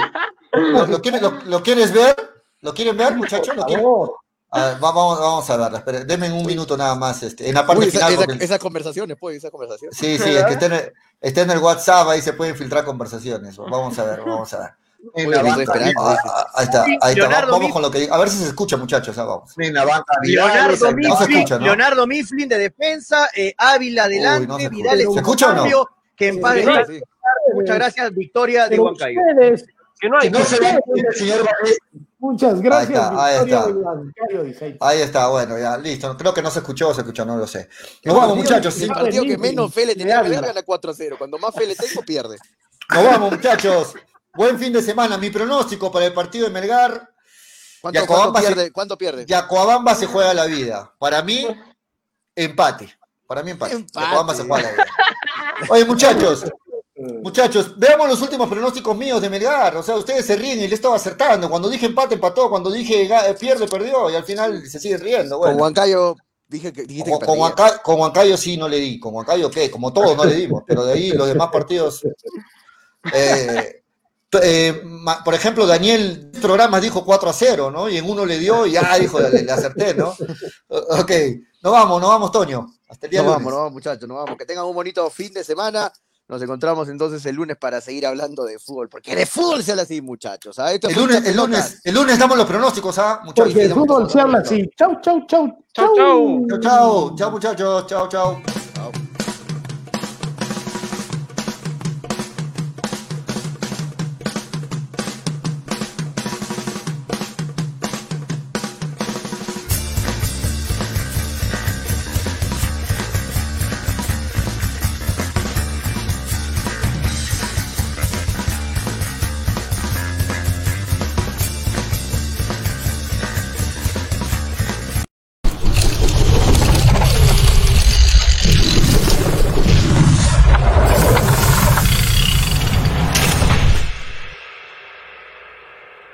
¿Lo, lo quieres, lo, lo quieres ver? ¿Lo quieren ver, muchachos? ¿Lo Por quieren? favor. A ver, va- vamos, vamos a verla. Esperen, denme un minuto nada más. Este, en la parte Uy, esa- final. esa- porque- esas conversaciones, pues, esas conversaciones. Sí, sí, es que está en, el, está en el WhatsApp, ahí se pueden filtrar conversaciones. Vamos a ver, vamos a ver. Lo Ah, ah, ahí está, ahí está. Leonardo Vamos Mi- con lo que A ver si se escucha, muchachos. ah, vamos. en la banca. Vidal, Leonardo esa- No se Mifflin, escucha, ¿no? Leonardo Mifflin de defensa, eh, Ávila adelante, no se escucha. Vidal ¿Se escucha o no? cambio, que en paz sí. Muchas gracias, victoria de Huancayo. que no hay. No se ve, señor muchas gracias, está, ahí está. Huancayo, dice ahí. Ahí está, bueno, ya, listo. Creo que no se escuchó o se escuchó, no lo sé. Nos vamos, muchachos. El sí. partido que menos fe le tenía Melgar Ávila. gana 4 a 0. Cuando más fe le tengo, pierde. Nos vamos, muchachos. Buen fin de semana. Mi pronóstico para el partido de Melgar. ¿Cuánto, cuánto se- pierde? ¿Cuánto pierde? Yacoabamba se juega la vida. Para mí, empate. Para mí, empate. Empate. Yacoabamba se juega la vida. Oye, muchachos, muchachos, veamos los últimos pronósticos míos de Melgar. O sea, ustedes se ríen y le estaba acertando. Cuando dije empate, empató. Cuando dije ga- pierde, perdió. Y al final se sigue riendo. Con Bueno. Huancayo dije que, dijiste Con, que con, con Huancayo sí no le di. Con Huancayo, ¿qué? Como todos no le dimos. Pero de ahí los demás partidos. eh, eh, por ejemplo, Daniel programas dijo 4 a 0, ¿no? Y en uno le dio y ya dijo, le, le acerté, ¿no? Ok, nos vamos, nos vamos, Toño. Hasta el día Nos lunes. vamos, nos vamos, muchachos, nos vamos. Que tengan un bonito fin de semana. Nos encontramos entonces el lunes para seguir hablando de fútbol. Porque de fútbol se habla así, muchachos. ¿ah? Esto El lunes, el lunes, el lunes damos los pronósticos, ¿ah? Muchachos. Porque el fútbol se habla así. Chau, chau, chau. Chau, chau. Chao, chao, chao, muchachos, chao, chao.